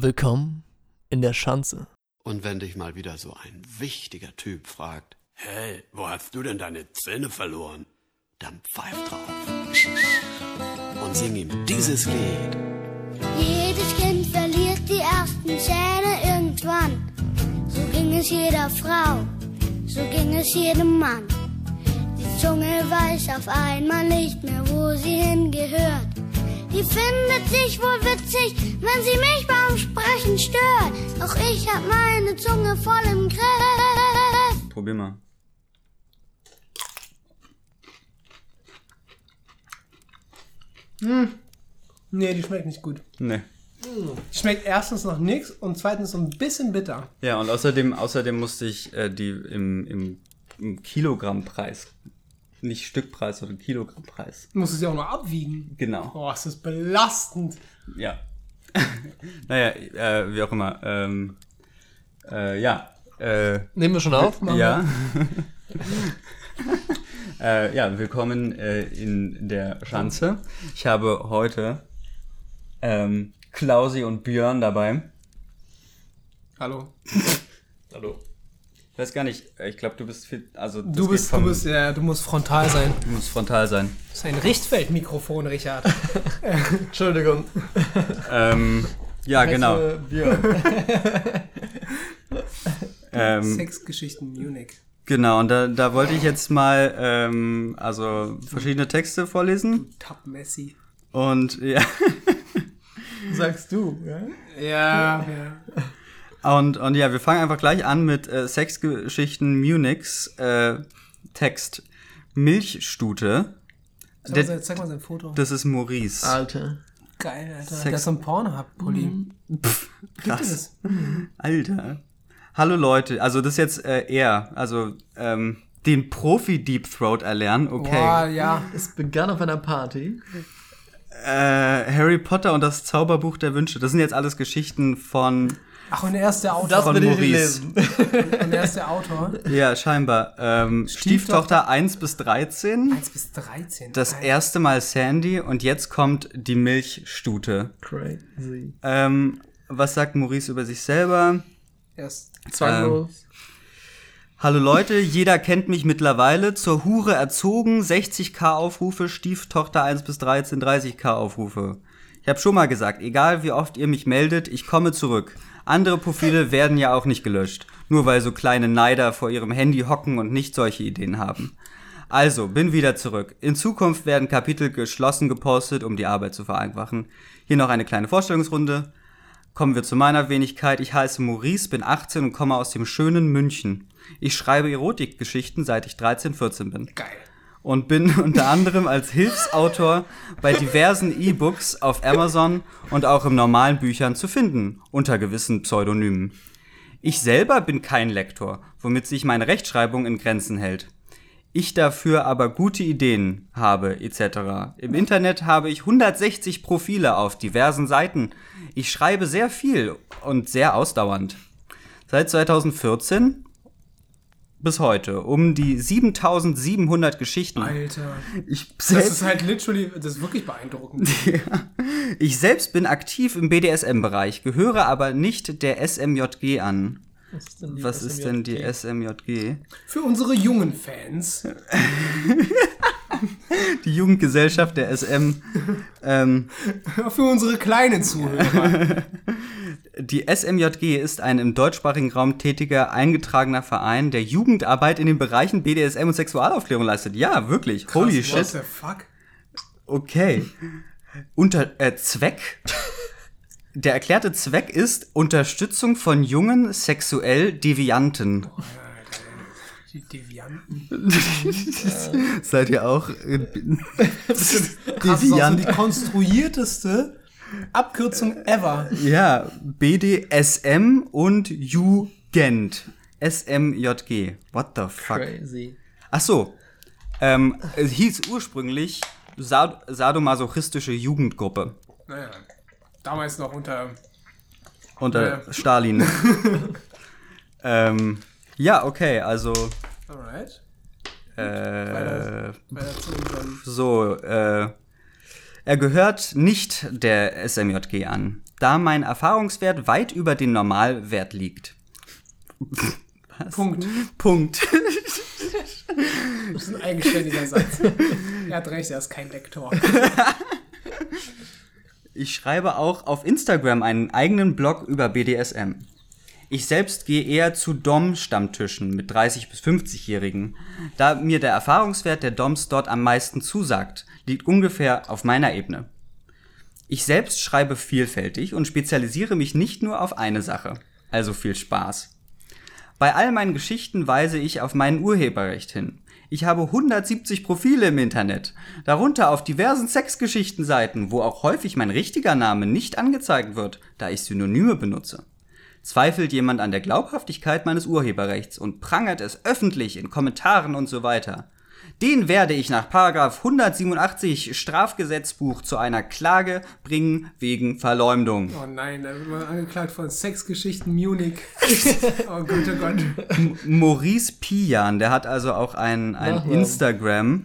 Willkommen in der Schanze. Und wenn dich mal wieder so ein wichtiger Typ fragt, hey, wo hast du denn deine Zähne verloren? Dann pfeif drauf und sing ihm dieses Lied. Jedes Kind verliert die ersten Zähne irgendwann. So ging es jeder Frau, so ging es jedem Mann. Die Zunge weiß auf einmal nicht mehr, wo sie hingehört. Die findet sich wohl witzig, wenn sie mich beim Sprechen stört. Auch ich hab meine Zunge voll im Griff. Probier mal. Nee, die schmeckt nicht gut. Nee. Die schmeckt erstens noch nix und zweitens so ein bisschen bitter. Ja, und außerdem, außerdem musste ich äh, die im, im, im Kilogrammpreis, nicht Stückpreis, sondern Kilogrammpreis. Du musst es ja auch noch abwiegen. Genau. Oh, ist das belastend. Ja. naja, äh, wie auch immer. Ähm, äh, ja. Äh, Nehmen wir schon auf? ja. äh, ja, willkommen äh, in der Schanze. Ich habe heute ähm, Klausi und Björn dabei. Hallo. Hallo. Ich weiß gar nicht, äh, ich glaube, du bist viel, also Du bist, vom- du bist, ja, du musst frontal sein. du musst frontal sein. Das ist ein Richtfeldmikrofon, Richard. Entschuldigung. Ähm, ja, genau. Ähm, Sexgeschichten Munich. genau, und da, da wollte ich jetzt mal ähm, also verschiedene Texte vorlesen. Top Messi. Und ja, Sagst du, ja? Ja, ja. Und, und ja, wir fangen einfach gleich an mit äh, Sexgeschichten Munichs äh, Text. Milchstute. Zeig, mal, Der, zeig mal sein Foto. das ist Maurice. Alter. Geil, Alter. Sex- Der ist so ein Pornhub-Pulli. Gibt krass. es? Alter. Hallo Leute, also das ist jetzt äh, er, also ähm, den Profi Deep Throat erlernen, okay. Boah, ja. Es begann auf einer Party. Äh, Harry Potter und das Zauberbuch der Wünsche. Das sind jetzt alles Geschichten von. Ach, und er ist der Autor. Das Von Maurice. lesen. Und er ist der Autor. Ja, scheinbar. Ähm, Stieftochter 1 bis 13. 1 bis 13. Das Alter. erste Mal Sandy und jetzt kommt die Milchstute. Crazy. Ähm, was sagt Maurice über sich selber? Er ist Zwanglos. Hallo Leute, jeder kennt mich mittlerweile. Zur Hure erzogen, 60k Aufrufe, Stieftochter 1 bis 13, 30k Aufrufe. Ich habe schon mal gesagt, egal wie oft ihr mich meldet, ich komme zurück. Andere Profile werden ja auch nicht gelöscht, nur weil so kleine Neider vor ihrem Handy hocken und nicht solche Ideen haben. Also, bin wieder zurück. In Zukunft werden Kapitel geschlossen gepostet, um die Arbeit zu vereinfachen. Hier noch eine kleine Vorstellungsrunde. Kommen wir zu meiner Wenigkeit. Ich heiße Maurice, bin 18 und komme aus dem schönen München. Ich schreibe Erotikgeschichten, seit ich 13, 14 bin. geil. Und bin unter anderem als Hilfsautor bei diversen E-Books auf Amazon und auch im normalen Büchern zu finden, unter gewissen Pseudonymen. Ich selber bin kein Lektor, womit sich meine Rechtschreibung in Grenzen hält. Ich dafür aber gute Ideen habe, etc. Im Internet habe ich 160 Profile auf diversen Seiten. Ich schreibe sehr viel und sehr ausdauernd. Seit 2014 bis heute um die 7700 Geschichten. Alter. Ich Das selbst, ist halt literally, das ist wirklich beeindruckend. ich selbst bin aktiv im BDSM-Bereich, gehöre aber nicht der SMJG an. Was ist denn die, Was ist denn die SMJG? Für unsere jungen Fans. Die Jugendgesellschaft der SM. ähm, Für unsere kleinen Zuhörer. Die SMJG ist ein im deutschsprachigen Raum tätiger, eingetragener Verein, der Jugendarbeit in den Bereichen BDSM und Sexualaufklärung leistet. Ja, wirklich. Holy What shit. the fuck? Okay. Unter äh, Zweck. Der erklärte Zweck ist Unterstützung von jungen sexuell Devianten. Die Devianten. Seid ihr auch äh, Das ist auch so die konstruierteste Abkürzung ever. Ja, BDSM und Jugend. SMJG. What the fuck? Crazy. Ach so. Ähm, es hieß ursprünglich Sad sadomasochistische Jugendgruppe Naja, damals noch unter. unter Ja. Stalin. ähm, ja, okay, also Alright. äh, Weiter, weiter zu so, äh, er gehört nicht der SMJG an. da mein Erfahrungswert weit über den Normalwert liegt. Punkt. Punkt. Das ist ein eigenständiger Satz. er hat recht, er ist kein Lektor. Ich schreibe auch auf Instagram einen eigenen Blog über BDSM. Ich selbst gehe eher zu Dom-Stammtischen mit 30- bis 50-Jährigen. Da mir der Erfahrungswert der Doms dort am meisten zusagt, liegt ungefähr auf meiner Ebene. Ich selbst schreibe vielfältig und spezialisiere mich nicht nur auf eine Sache. Also viel Spaß. Bei all meinen Geschichten weise ich auf mein Urheberrecht hin. Ich habe 170 Profile im Internet, darunter auf diversen Sexgeschichtenseiten, wo auch häufig mein richtiger Name nicht angezeigt wird, da ich Synonyme benutze. Zweifelt jemand an der Glaubhaftigkeit meines Urheberrechts und prangert es öffentlich in Kommentaren und so weiter, den werde ich nach Paragraph 187 Strafgesetzbuch zu einer Klage bringen wegen Verleumdung. Oh nein, da wird man angeklagt von Sexgeschichten Munich. oh Gott, oh Gott. Maurice Pian, der hat also auch ein, ein Nachnamen. Instagram.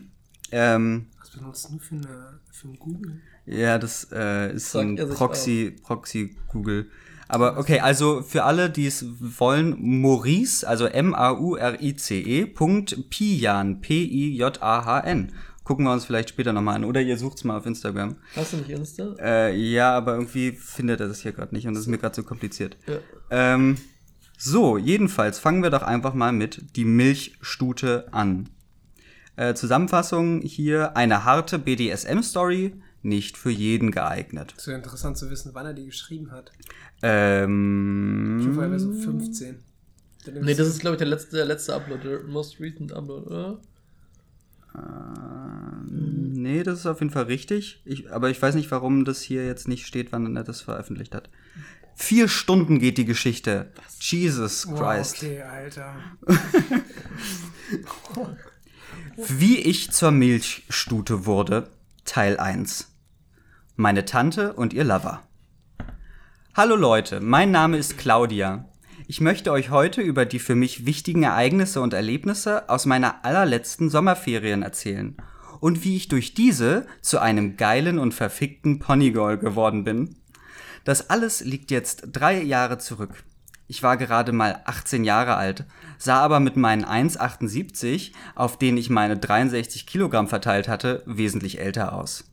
Ähm, Was benutzt du für, eine, für ein Google? ja, das äh, ist so Sagt ein Proxy, Proxy Google. Aber okay, also für alle, die es wollen, Maurice, also M-A-U-R-I-C-E, Punkt Pian, P-I-J-A-H-N. Gucken wir uns vielleicht später nochmal an. Oder ihr sucht's mal auf Instagram. Hast du nicht Insta? Äh, ja, aber irgendwie findet er das hier gerade nicht und das ist mir gerade so kompliziert. Ja. Ähm, so, jedenfalls fangen wir doch einfach mal mit die Milchstute an. Äh, Zusammenfassung hier, eine harte BDSM-Story, nicht für jeden geeignet. Es wäre interessant zu wissen, wann er die geschrieben hat. Ich Ähm, hoffe, er wäre so 15. Dann Nee, das ist, glaube ich, der letzte, der letzte Upload, der most recent Upload, oder? nee, das ist auf jeden Fall richtig. Ich, aber ich weiß nicht, warum das hier jetzt nicht steht, wann er das veröffentlicht hat. Vier Stunden geht die Geschichte. Jesus Wow, Christ. okay, Alter. Wie ich zur Milchstute wurde, Teil 1. Meine Tante und ihr Lover. Hallo Leute, mein Name ist Claudia. Ich möchte euch heute über die für mich wichtigen Ereignisse und Erlebnisse aus meiner allerletzten Sommerferien erzählen und wie ich durch diese zu einem geilen und verfickten Ponygirl geworden bin. Das alles liegt jetzt drei Jahre zurück. Ich war gerade mal 18 Jahre alt, sah aber mit meinen 1,78, auf denen ich meine 63 Kilogramm verteilt hatte, wesentlich älter aus.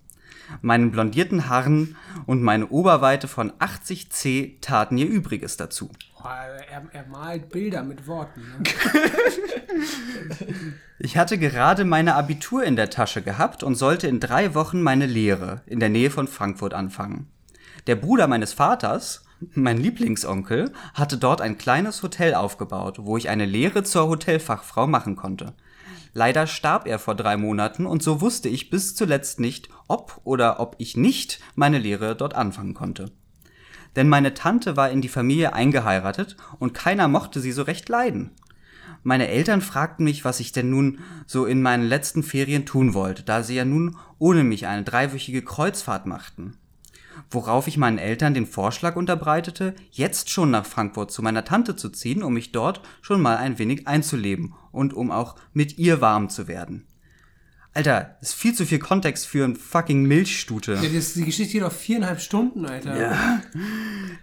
Meinen blondierten Haaren und meine Oberweite von 80 C taten ihr Übriges dazu. Boah, er, er malt Bilder mit Worten. Ne? Ich hatte gerade meine Abitur in der Tasche gehabt und sollte in drei Wochen meine Lehre in der Nähe von Frankfurt anfangen. Der Bruder meines Vaters, mein Lieblingsonkel, hatte dort ein kleines Hotel aufgebaut, wo ich eine Lehre zur Hotelfachfrau machen konnte. Leider starb er vor drei Monaten und so wusste ich bis zuletzt nicht, ob oder ob ich nicht meine Lehre dort anfangen konnte. Denn meine Tante war in die Familie eingeheiratet und keiner mochte sie so recht leiden. Meine Eltern fragten mich, was ich denn nun so in meinen letzten Ferien tun wollte, da sie ja nun ohne mich eine dreiwöchige Kreuzfahrt machten. Worauf ich meinen Eltern den Vorschlag unterbreitete, jetzt schon nach Frankfurt zu meiner Tante zu ziehen, um mich dort schon mal ein wenig einzuleben und um auch mit ihr warm zu werden. Alter, ist viel zu viel Kontext für ein fucking Milchstute. Ja, das, die Geschichte geht auf viereinhalb Stunden, Alter.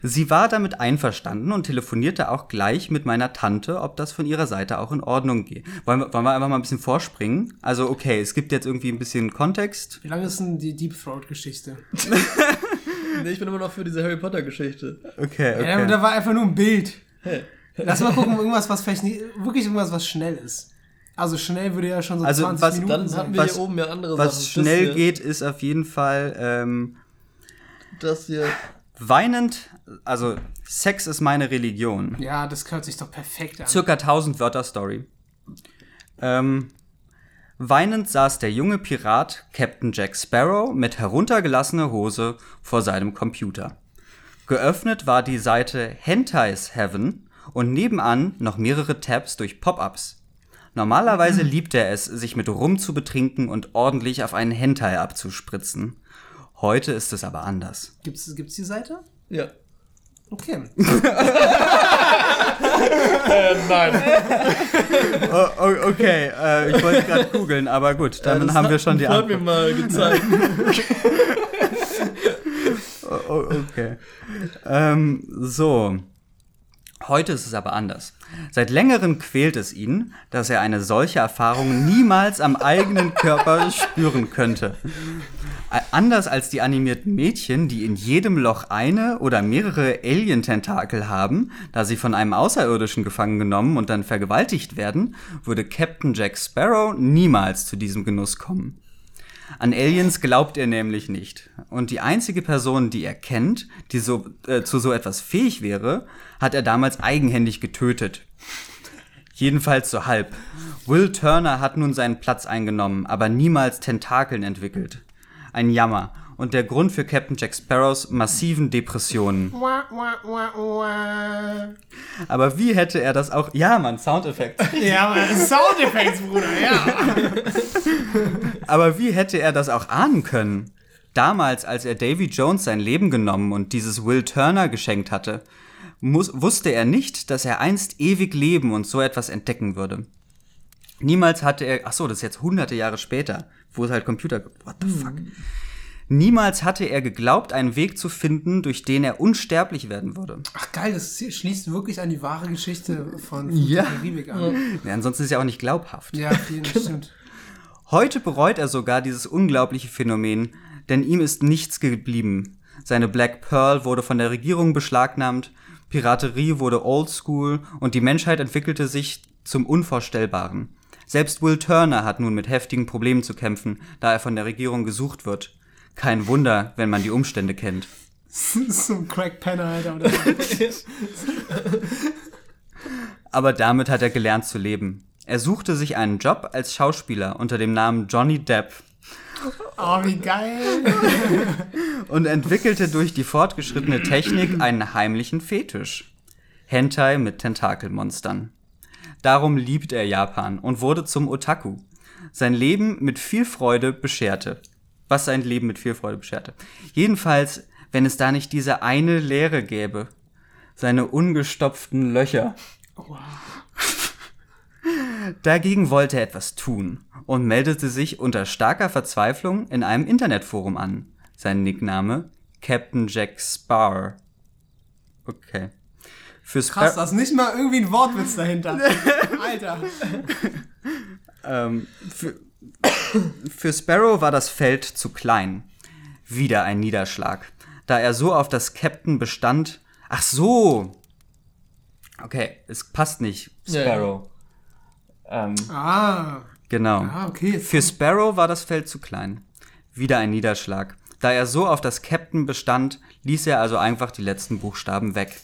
Sie war damit einverstanden und telefonierte auch gleich mit meiner Tante, ob das von ihrer Seite auch in Ordnung geht. Wollen wir, wollen wir einfach mal ein bisschen vorspringen? Also, okay, es gibt jetzt irgendwie ein bisschen Kontext. Wie lange ist denn die Deep Throat-Geschichte? Nee, ich bin immer noch für diese Harry Potter Geschichte. Okay, Ja, okay. da war einfach nur ein Bild. Lass mal gucken, irgendwas, was vielleicht nicht, wirklich irgendwas, was schnell ist. Also schnell würde ja schon so Also 20 was- Minuten Dann sein. hatten wir Was- hier oben ja andere Was Sachen. schnell das geht, ist auf jeden Fall ähm, Hier, das hier. weinend, also Sex ist meine Religion. Ja, das hört sich doch perfekt an. Circa 1000 Wörter Story. Ähm, weinend saß der junge Pirat Captain Jack Sparrow mit heruntergelassener Hose vor seinem Computer. Geöffnet war die Seite Hentai's Heaven und nebenan noch mehrere Tabs durch Pop-ups. Normalerweise liebt er es, sich mit Rum zu betrinken und ordentlich auf einen Hentai abzuspritzen. Heute ist es aber anders. Gibt's, gibt's die Seite? Ja. Okay. Nein. Oh, okay, äh, ich wollte gerade googeln, aber gut, dann haben wir schon die Antwort. mir mal gezeigt. Oh, okay. ähm, so. Heute ist es aber anders. Seit längerem quält es ihn, dass er eine solche Erfahrung niemals am eigenen Körper spüren könnte. Äh, Anders als die animierten Mädchen, die in jedem Loch eine oder mehrere Alien-Tentakel haben, da sie von einem Außerirdischen gefangen genommen und dann vergewaltigt werden, würde Captain Jack Sparrow niemals zu diesem Genuss kommen. An Aliens glaubt er nämlich nicht. Und die einzige Person, die er kennt, die so, äh, zu so etwas fähig wäre, hat er damals eigenhändig getötet. Jedenfalls so halb. Will Turner hat nun seinen Platz eingenommen, aber niemals Tentakeln entwickelt. Ein Jammer. Und der Grund für Captain Jack Sparrows massiven Depressionen. Aber wie hätte er das auch. Ja, Mann, Soundeffekt. Ja, aber Soundeffekts, Bruder, ja. Aber wie hätte er das auch ahnen können? Damals, als er Davy Jones sein Leben genommen und dieses Will Turner geschenkt hatte, muss, wusste er nicht, dass er einst ewig leben und so etwas entdecken würde. Niemals hatte er, ach so, das ist jetzt hunderte Jahre später, wo es halt Computer gibt. What the fuck? Niemals hatte er geglaubt, einen Weg zu finden, durch den er unsterblich werden würde. Ach geil, das schließt wirklich an die wahre Geschichte von, von Ja. Karibik an. Ja, ansonsten ist er auch nicht glaubhaft. Ja, vielen stimmt. Heute bereut er sogar dieses unglaubliche Phänomen, denn ihm ist nichts geblieben. Seine Black Pearl wurde von der Regierung beschlagnahmt, Piraterie wurde oldschool und die Menschheit entwickelte sich zum Unvorstellbaren. Selbst Will Turner hat nun mit heftigen Problemen zu kämpfen, da er von der Regierung gesucht wird. Kein Wunder, wenn man die Umstände kennt. so ein Crack-Penner, Alter. Oder? Aber damit hat er gelernt zu leben. Er suchte sich einen Job als Schauspieler unter dem Namen Johnny Depp Oh, wie geil. und entwickelte durch die fortgeschrittene Technik einen heimlichen Fetisch. Hentai mit Tentakelmonstern. Darum liebt er Japan und wurde zum Otaku. Sein Leben mit viel Freude bescherte. Was sein Leben mit viel Freude bescherte. Jedenfalls, wenn es da nicht diese eine Leere gäbe. Seine ungestopften Löcher. Dagegen wollte er etwas tun und meldete sich unter starker Verzweiflung in einem Internetforum an. Sein Nickname Captain Jack Spar. Okay. Für Krass, Spar da ist nicht mal irgendwie ein Wortwitz dahinter. Alter. ähm, für, für Sparrow war das Feld zu klein. Wieder ein Niederschlag. Da er so auf das Captain bestand. Ach so! Okay, es passt nicht, Ja, ja. Sparrow. Ähm, Ah, genau. ah okay. Für Sparrow war das Feld zu klein. Wieder ein Niederschlag. Da er so auf das Captain bestand, ließ er also einfach die letzten Buchstaben weg.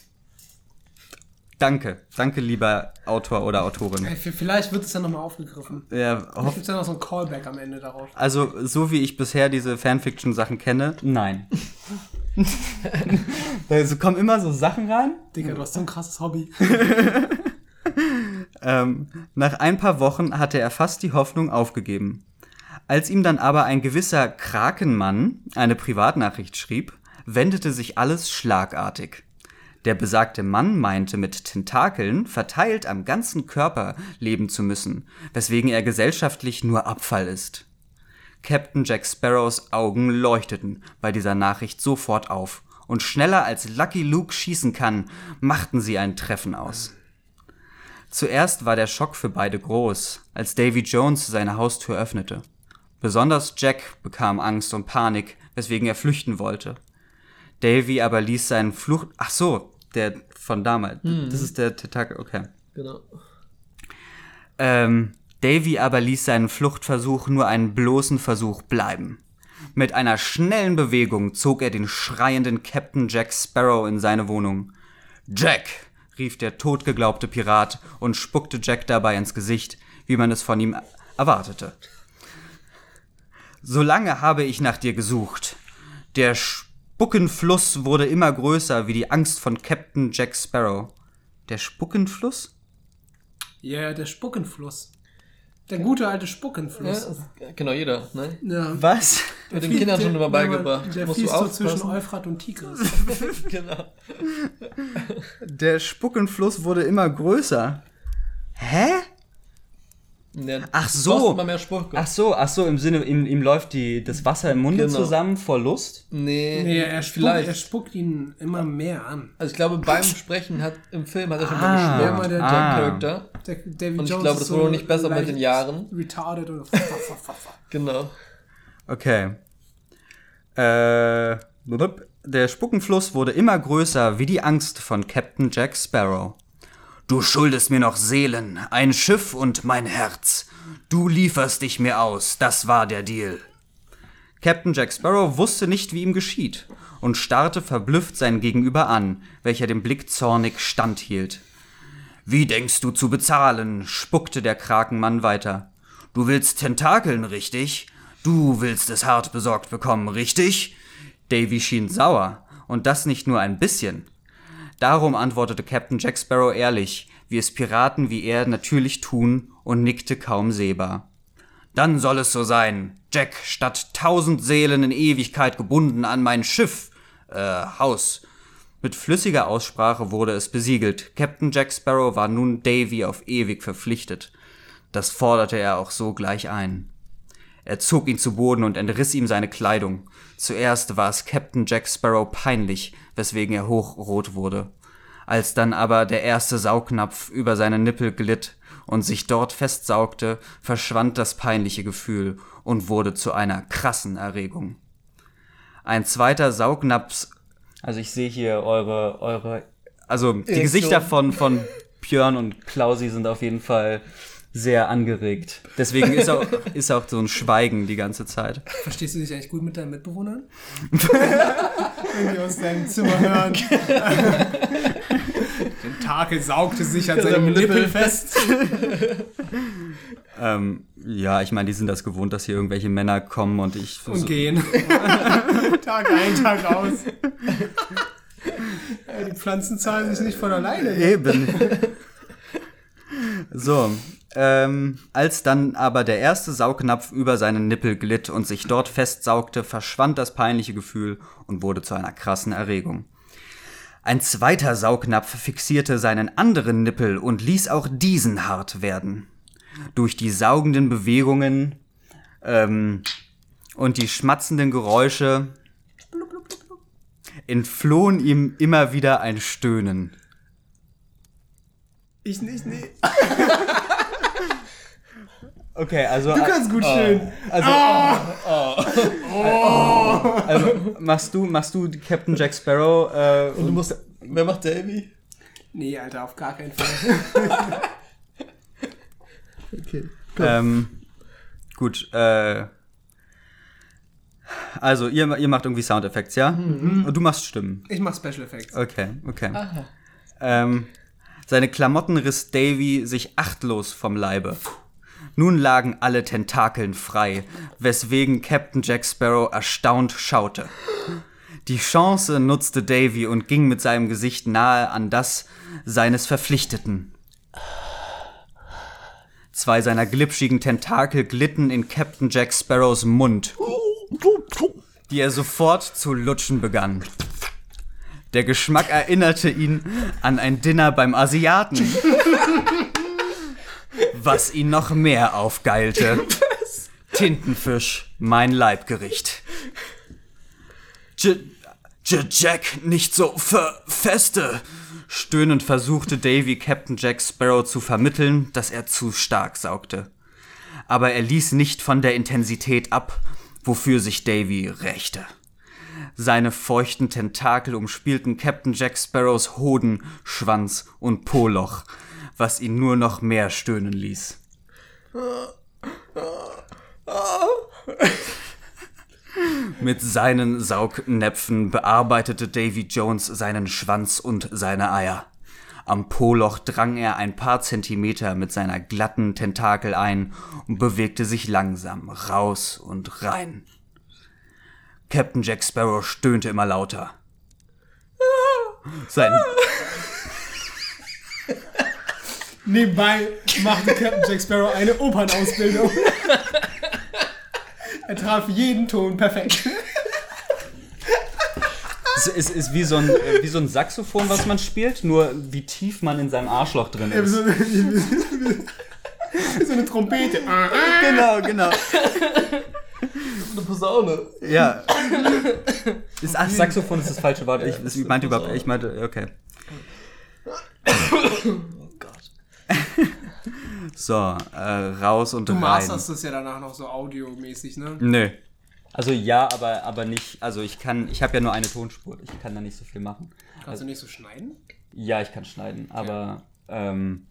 Danke. Danke, lieber Autor oder Autorin. Vielleicht wird es dann nochmal aufgegriffen. Ja, Vielleicht gibt ja noch so ein Callback am Ende darauf. also, so wie ich bisher diese Fanfiction-Sachen kenne, nein. also kommen immer so Sachen rein. Digga, du hast so ein krasses Hobby. Ähm, nach ein paar Wochen hatte er fast die Hoffnung aufgegeben. Als ihm dann aber ein gewisser Krakenmann eine Privatnachricht schrieb, wendete sich alles schlagartig. Der besagte Mann meinte, mit Tentakeln verteilt am ganzen Körper leben zu müssen, weswegen er gesellschaftlich nur Abfall ist. Captain Jack Sparrows Augen leuchteten bei dieser Nachricht sofort auf, und schneller als Lucky Luke schießen kann, machten sie ein Treffen aus. Zuerst war der Schock für beide groß, als Davy Jones seine Haustür öffnete. Besonders Jack bekam Angst und Panik, weswegen er flüchten wollte. Davy aber ließ seinen Flucht. Ach so, der von damals. Das ist der Tentakel. Okay. Genau. Ähm, Davy aber ließ seinen Fluchtversuch nur einen bloßen Versuch bleiben. Mit einer schnellen Bewegung zog er den schreienden Captain Jack Sparrow in seine Wohnung. Jack! rief der totgeglaubte Pirat und spuckte Jack dabei ins Gesicht, wie man es von ihm erwartete. Solange habe ich nach dir gesucht. Der Spuckenfluss wurde immer größer wie die Angst von Captain Jack Sparrow. Der Spuckenfluss? Ja, yeah, der Spuckenfluss. Der gute alte Ja, Spuckenfluss. das- genau, jeder, ne? Ja. Was? Wird den Kindern schon immer beigebracht. Der Musst du fließt so zwischen. Euphrat und Tigris. Genau. Der Spuckenfluss wurde immer größer. Hä? Ach so. immer mehr Spruch. Ach so, ach so, im Sinne, ihm, ihm läuft die, das Wasser im Munde Genau. zusammen vor Lust. Nee, Nee, er spuckt, vielleicht. er spuckt ihn immer mehr an. also ich glaube, beim Sprechen hat im Film hat er schon Ah, mal mal der der ah. Charakter. Der, David Und ich Jones glaube, das so wurde nicht besser mit den Jahren. Retarded oder. Genau. Okay. Äh, blub. der Spuckenfluss wurde immer größer wie die Angst von Captain Jack Sparrow. Du schuldest mir noch Seelen, ein Schiff und mein Herz. Du lieferst dich mir aus, das war der Deal. Captain Jack Sparrow wusste nicht, wie ihm geschieht und starrte verblüfft sein Gegenüber an, welcher dem Blick zornig standhielt. Wie denkst du zu bezahlen? spuckte der Krakenmann weiter. Du willst Tentakeln, richtig? Du willst es hart besorgt bekommen, richtig? Davy schien sauer, und das nicht nur ein bisschen. Darum antwortete Captain Jack Sparrow ehrlich, wie es Piraten wie er natürlich tun, und nickte kaum sehbar. Dann soll es so sein. Jack, statt tausend Seelen in Ewigkeit gebunden an mein Schiff, äh, Haus. Mit flüssiger Aussprache wurde es besiegelt. Captain Jack Sparrow war nun Davy auf ewig verpflichtet. Das forderte er auch so gleich ein. Er zog ihn zu Boden und entriss ihm seine Kleidung. Zuerst war es Captain Jack Sparrow peinlich, weswegen er hochrot wurde. Als dann aber der erste Saugnapf über seine Nippel glitt und sich dort festsaugte, verschwand das peinliche Gefühl und wurde zu einer krassen Erregung. Ein zweiter Saugnapf, also ich sehe hier eure, eure, also die. Gesichter von, von Björn und Klausi sind auf jeden Fall sehr angeregt. Deswegen ist auch, ist auch so ein Schweigen die ganze Zeit. Verstehst du dich eigentlich gut mit deinen Mitbewohnern? Irgendwie aus deinem Zimmer hören. Den Takel saugte sich an seinem Nippel fest. Ähm, ja, ich meine, die sind das gewohnt, dass hier irgendwelche Männer kommen und ich Und gehen. Tag ein, Tag aus. Die Pflanzen zahlen sich nicht von alleine. Eben. So, ähm, als dann aber der erste Saugnapf über seinen Nippel glitt und sich dort festsaugte, verschwand das peinliche Gefühl und wurde zu einer krassen Erregung. Ein zweiter Saugnapf fixierte seinen anderen Nippel und ließ auch diesen hart werden. Durch die saugenden Bewegungen ähm, und die schmatzenden Geräusche entflohen ihm immer wieder ein Stöhnen. Ich nicht, nee. Okay, also, Du kannst gut schön. also, also machst du, machst du Captain Jack Sparrow äh, Und du musst. Wer macht Davy? Nee, Alter, auf gar keinen Fall. Okay. ähm, gut, äh, also ihr, ihr macht irgendwie Soundeffekte, ja? Und du machst Stimmen. Ich mach Special Effects. Okay, okay. Ähm, seine Klamotten riss Davy sich achtlos vom Leibe. Nun lagen alle Tentakeln frei, weswegen Captain Jack Sparrow erstaunt schaute. Die Chance nutzte Davy und ging mit seinem Gesicht nahe an das seines Verpflichteten. Zwei seiner glitschigen Tentakel glitten in Captain Jack Sparrows Mund, die er sofort zu lutschen begann. Der Geschmack erinnerte ihn an ein Dinner beim Asiaten. Was ihn noch mehr aufgeilte. Tintenfisch, mein Leibgericht. J J Jack, nicht so ver feste. Stöhnend versuchte Davy Captain Jack Sparrow zu vermitteln, dass er zu stark saugte. Aber er ließ nicht von der Intensität ab, wofür sich Davy rächte. Seine feuchten Tentakel umspielten Captain Jack Sparrows Hoden, Schwanz und Poloch, was ihn nur noch mehr stöhnen ließ. Mit seinen Saugnäpfen bearbeitete Davy Jones seinen Schwanz und seine Eier. Am Poloch drang er ein paar Zentimeter mit seiner glatten Tentakel ein und bewegte sich langsam raus und rein. Captain Jack Sparrow stöhnte immer lauter. Sein, Nebenbei machte Captain Jack Sparrow eine Opernausbildung. er traf jeden Ton perfekt. es ist, ist wie, so ein, äh, wie so ein Saxophon, was man spielt, nur wie tief man in seinem Arschloch drin ist. so eine Trompete. genau, genau. Eine Posaune. Ja. Ist, ach, Saxophon ist das falsche Wort. Ich, ich meinte überhaupt, ich meinte, okay. So, äh, raus und Du rein. masterst das ja danach noch so audiomäßig, ne? Nö. Also ja, aber, aber nicht, also ich kann, ich habe ja nur eine Tonspur, ich kann da nicht so viel machen. Kannst du nicht so schneiden? Ja, ich kann schneiden, aber ähm,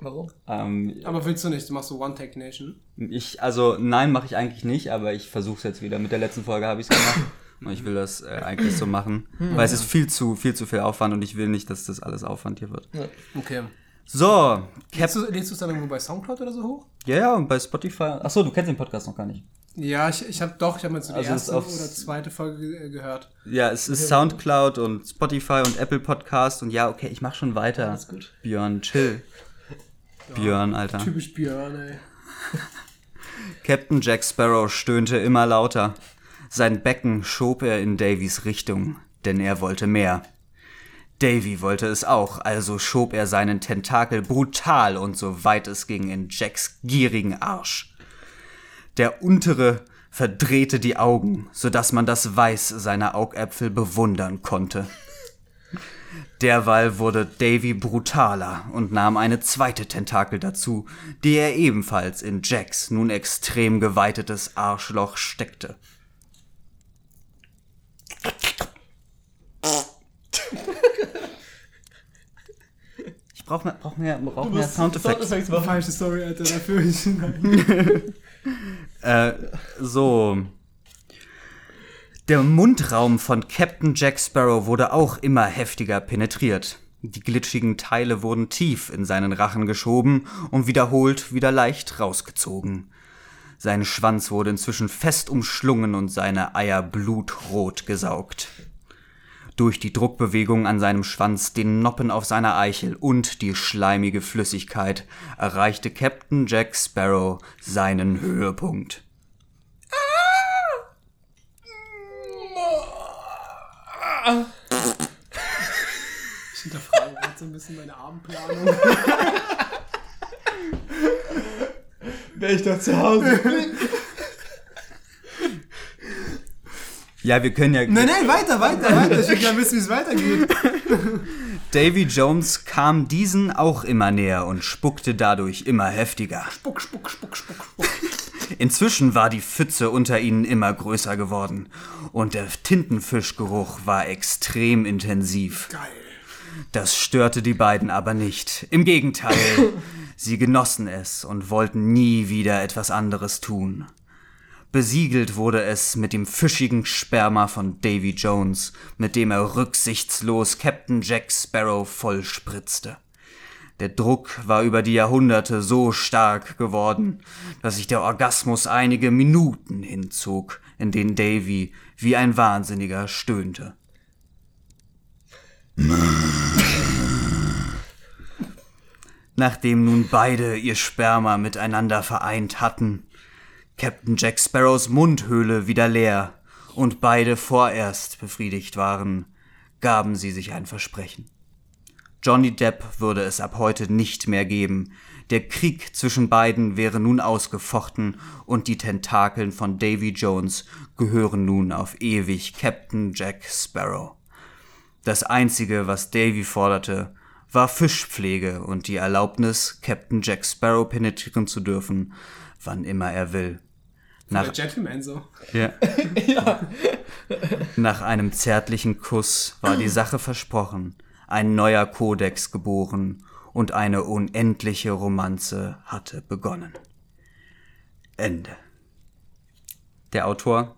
Warum? ähm, Aber willst du nicht? Du machst so One-Take-Nation. ich, also nein, mache ich eigentlich nicht, aber ich versuche es jetzt wieder. Mit der letzten Folge habe ich es gemacht und ich will das äh, eigentlich so machen, weil es ist viel zu, viel zu viel Aufwand und ich will nicht, dass das alles Aufwand hier wird. Okay. So, Cap, Lädst du es dann irgendwo bei Soundcloud oder so hoch? ja, ja, und bei Spotify, achso, du kennst den Podcast noch gar nicht. Ja, ich, ich habe doch, ich habe jetzt so die Also erste oder zweite Folge ge- gehört. Ja, es ist Soundcloud und Spotify und Apple Podcast und ja, okay, ich mach schon weiter. Alles gut. Björn, chill. Björn, Alter. Typisch Björn, ey. Captain Jack Sparrow stöhnte immer lauter. Sein Becken schob er in Davys Richtung, denn er wollte mehr. Davy wollte es auch, also schob er seinen Tentakel brutal und so weit es ging in Jacks gierigen Arsch. Der untere verdrehte die Augen, so dass man das Weiß seiner Augäpfel bewundern konnte. Derweil wurde Davy brutaler und nahm eine zweite Tentakel dazu, die er ebenfalls in Jacks nun extrem geweitetes Arschloch steckte. Ich brauch mehr, brauch mehr, brauch mehr Soundeffekte. Soundeffekte machen. Falsche Story, Alter, dafür. Ich, Äh, so. Der Mundraum von Captain Jack Sparrow wurde auch immer heftiger penetriert. Die glitschigen Teile wurden tief in seinen Rachen geschoben und wiederholt wieder leicht rausgezogen. Sein Schwanz wurde inzwischen fest umschlungen und seine Eier blutrot gesaugt. Durch die Druckbewegung an seinem Schwanz, den Noppen auf seiner Eichel und die schleimige Flüssigkeit erreichte Captain Jack Sparrow seinen Höhepunkt. ich hinterfrage gerade so ein bisschen meine Abendplanung. Wäre ich doch zu Hause. Ja, wir können ja. nein, nein, weiter, weiter, weiter. Ich will gerne wissen, wie es weitergeht. Davy Jones kam diesen auch immer näher und spuckte dadurch immer heftiger. Spuck, spuck, spuck, spuck, spuck. Inzwischen war die Pfütze unter ihnen immer größer geworden und der Tintenfischgeruch war extrem intensiv. Geil. Das störte die beiden aber nicht. Im Gegenteil, sie genossen es und wollten nie wieder etwas anderes tun. Besiegelt wurde es mit dem fischigen Sperma von Davy Jones, mit dem er rücksichtslos Captain Jack Sparrow vollspritzte. Der Druck war über die Jahrhunderte so stark geworden, dass sich der Orgasmus einige Minuten hinzog, in denen Davy wie ein Wahnsinniger stöhnte. Nachdem nun beide ihr Sperma miteinander vereint hatten, Captain Jack Sparrows Mundhöhle wieder leer und beide vorerst befriedigt waren, gaben sie sich ein Versprechen. Johnny Depp würde es ab heute nicht mehr geben. Der Krieg zwischen beiden wäre nun ausgefochten und die Tentakeln von Davy Jones gehören nun auf ewig Captain Jack Sparrow. Das einzige, was Davy forderte, war Fischpflege und die Erlaubnis, Captain Jack Sparrow penetrieren zu dürfen, wann immer er will. Der Nach, Gentleman so. ja. Nach einem zärtlichen Kuss war die Sache versprochen, ein neuer Kodex geboren und eine unendliche Romanze hatte begonnen. Ende. Der Autor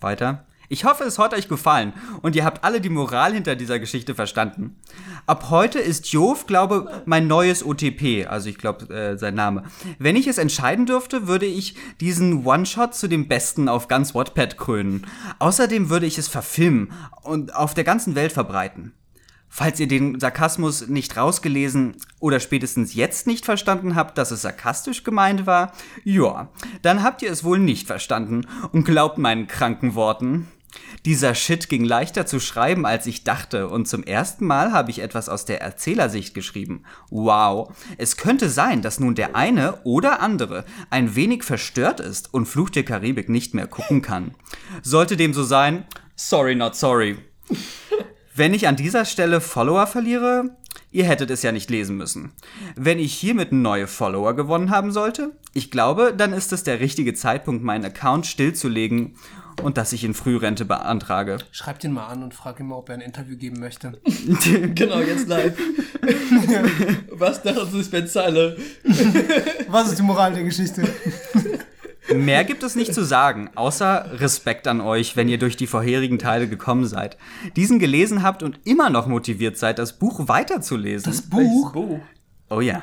weiter. Ich hoffe, es hat euch gefallen und ihr habt alle die Moral hinter dieser Geschichte verstanden. Ab heute ist Jov, glaube mein neues OTP, also ich glaube äh, sein Name. Wenn ich es entscheiden dürfte, würde ich diesen One-Shot zu dem Besten auf ganz Wattpad krönen. Außerdem würde ich es verfilmen und auf der ganzen Welt verbreiten. Falls ihr den Sarkasmus nicht rausgelesen oder spätestens jetzt nicht verstanden habt, dass es sarkastisch gemeint war, ja, dann habt ihr es wohl nicht verstanden und glaubt meinen kranken Worten. Dieser Shit ging leichter zu schreiben, als ich dachte, und zum ersten Mal habe ich etwas aus der Erzählersicht geschrieben. Wow. Es könnte sein, dass nun der eine oder andere ein wenig verstört ist und Fluch der Karibik nicht mehr gucken kann. Sollte dem so sein, sorry not sorry. Wenn ich an dieser Stelle Follower verliere, ihr hättet es ja nicht lesen müssen. Wenn ich hiermit neue Follower gewonnen haben sollte, ich glaube, dann ist es der richtige Zeitpunkt, meinen Account stillzulegen und dass ich in Frührente beantrage. Schreib ihn mal an und frag ihn mal, ob er ein Interview geben möchte. Genau, jetzt live. Was dachten Sie, Sven Zeile? Was ist die Moral der Geschichte? Mehr gibt es nicht zu sagen, außer Respekt an euch, wenn ihr durch die vorherigen Teile gekommen seid, diesen gelesen habt und immer noch motiviert seid, das Buch weiterzulesen. Das Buch Buch. Oh ja.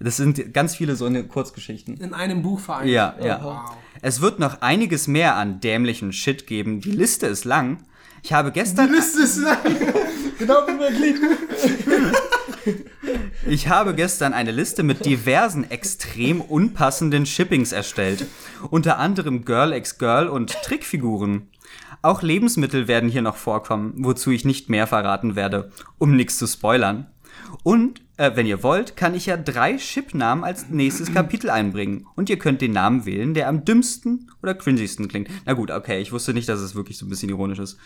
Das sind ganz viele so eine Kurzgeschichten. in einem Buch vereint. Ja, ja. Wow. Es wird noch einiges mehr an dämlichen Shit geben. Die Liste ist lang. Ich habe gestern. Liste ist lang. Genau wie mein Lied. Ich habe gestern eine Liste mit diversen extrem unpassenden Shippings erstellt. Unter anderem Girl x Girl und Trickfiguren. Auch Lebensmittel werden hier noch vorkommen, wozu ich nicht mehr verraten werde, um nichts zu spoilern. Und, äh, wenn ihr wollt, kann ich ja drei Chip-Namen als nächstes Kapitel einbringen. Und ihr könnt den Namen wählen, der am dümmsten oder cringigsten klingt. Na gut, okay, ich wusste nicht, dass es wirklich so ein bisschen ironisch ist.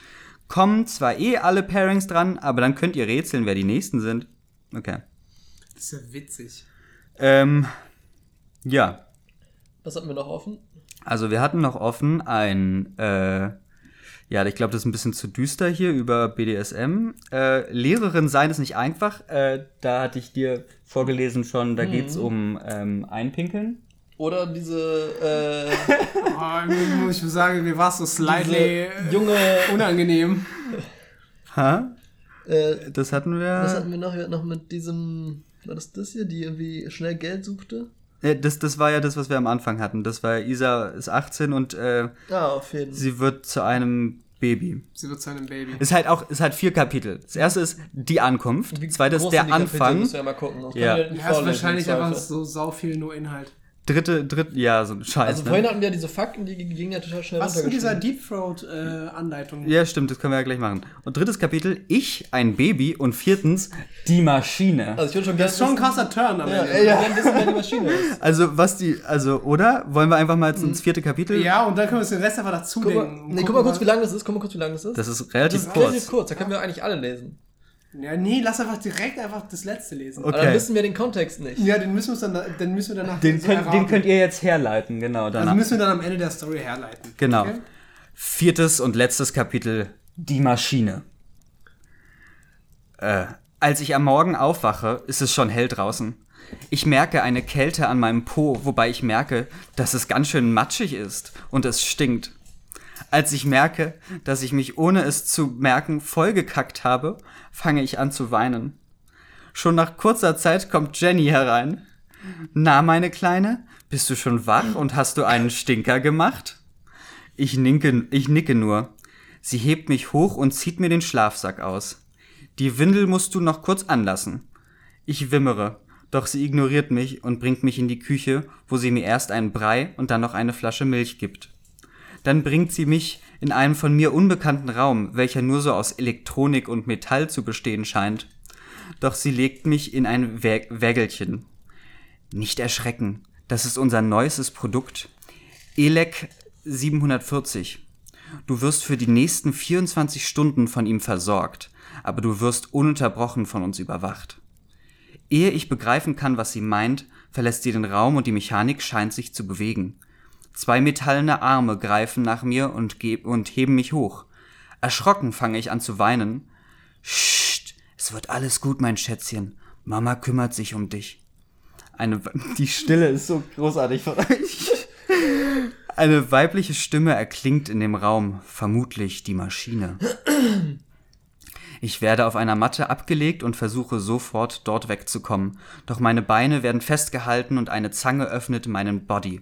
Kommen zwar eh alle Pairings dran, aber dann könnt ihr rätseln, wer die nächsten sind. Okay. Das ist ja witzig. Ähm, ja, Was hatten wir noch offen? Also wir hatten noch offen ein, äh, ja, ich glaube, das ist ein bisschen zu düster hier über BDSM. Äh, Lehrerin sein ist nicht einfach. Äh, da hatte ich dir vorgelesen schon, da geht's um ähm, Einpinkeln. Oder diese, äh, Oh, muss ich sagen, mir war es so slightly junge, unangenehm. Ha? äh, Das hatten wir. was hatten wir noch, Wir hatten noch mit diesem, war das das hier, die irgendwie schnell Geld suchte? Äh, das, das war ja das, was wir am Anfang hatten. Das war Isa ist 18 und äh, Ah, auf jeden Fall. sie wird zu einem Baby. Sie wird zu einem Baby. Ist halt auch, ist halt vier Kapitel. Das erste ist die Ankunft, zweites der Anfang. Müssen wir mal gucken. Das Ja. hast vorlesen, wahrscheinlich einfach so sau viel nur Inhalt. Dritte, dritte, ja, so ein Scheiß. Also ne? vorhin hatten wir diese Fakten, die gingen ja total schnell Was ist mit dieser. Deep Throat äh, Anleitung? Ja, stimmt, das können wir ja gleich machen. Und drittes Kapitel, ich, ein Baby. Und viertens, die Maschine. Also ich würde schon Das ist schon ein gerne krasser Turn am ja, Ende. ja. gerne wissen, wer die Maschine ist. Also, was die, also, oder? Wollen wir einfach mal jetzt ins vierte Kapitel? Ja, und dann können wir uns den Rest einfach dazu Guck mal, denken. nee, guck mal kurz, wie lang das ist. Guck mal kurz, wie lang das ist. Das ist relativ Das ist kurz. relativ kurz. Da können wir eigentlich alle lesen. Ja, nee, lass einfach direkt einfach das letzte lesen. Aber dann Okay. wissen wir den Kontext nicht. Ja, den müssen, dann, den müssen wir danach Den, so könnt, den könnt ihr jetzt herleiten, genau. Also Danach. müssen wir dann am Ende der Story herleiten. Genau. Okay? Viertes und letztes Kapitel, die Maschine. Äh, als ich am Morgen aufwache, ist es schon hell draußen. Ich merke eine Kälte an meinem Po, wobei ich merke, dass es ganz schön matschig ist und es stinkt. Als ich merke, dass ich mich ohne es zu merken vollgekackt habe, fange ich an zu weinen. Schon nach kurzer Zeit kommt Jenny herein. Na, meine Kleine, bist du schon wach und hast du einen Stinker gemacht? Ich nicke, ich nicke nur. Sie hebt mich hoch und zieht mir den Schlafsack aus. Die Windel musst du noch kurz anlassen. Ich wimmere, doch sie ignoriert mich und bringt mich in die Küche, wo sie mir erst einen Brei und dann noch eine Flasche Milch gibt. Dann bringt sie mich in einen von mir unbekannten Raum, welcher nur so aus Elektronik und Metall zu bestehen scheint. Doch sie legt mich in ein Wä Wägelchen. Nicht erschrecken, das ist unser neuestes Produkt. Elec 740. Du wirst für die nächsten 24 Stunden von ihm versorgt, aber du wirst ununterbrochen von uns überwacht. Ehe ich begreifen kann, was sie meint, verlässt sie den Raum und die Mechanik scheint sich zu bewegen. Zwei metallene Arme greifen nach mir und, und heben mich hoch. Erschrocken fange ich an zu weinen. Psst, es wird alles gut, mein Schätzchen. Mama kümmert sich um dich. Eine, die Stille ist so großartig von euch. Eine weibliche Stimme erklingt in dem Raum, vermutlich die Maschine. Ich werde auf einer Matte abgelegt und versuche sofort dort wegzukommen, doch meine Beine werden festgehalten und eine Zange öffnet meinen Body.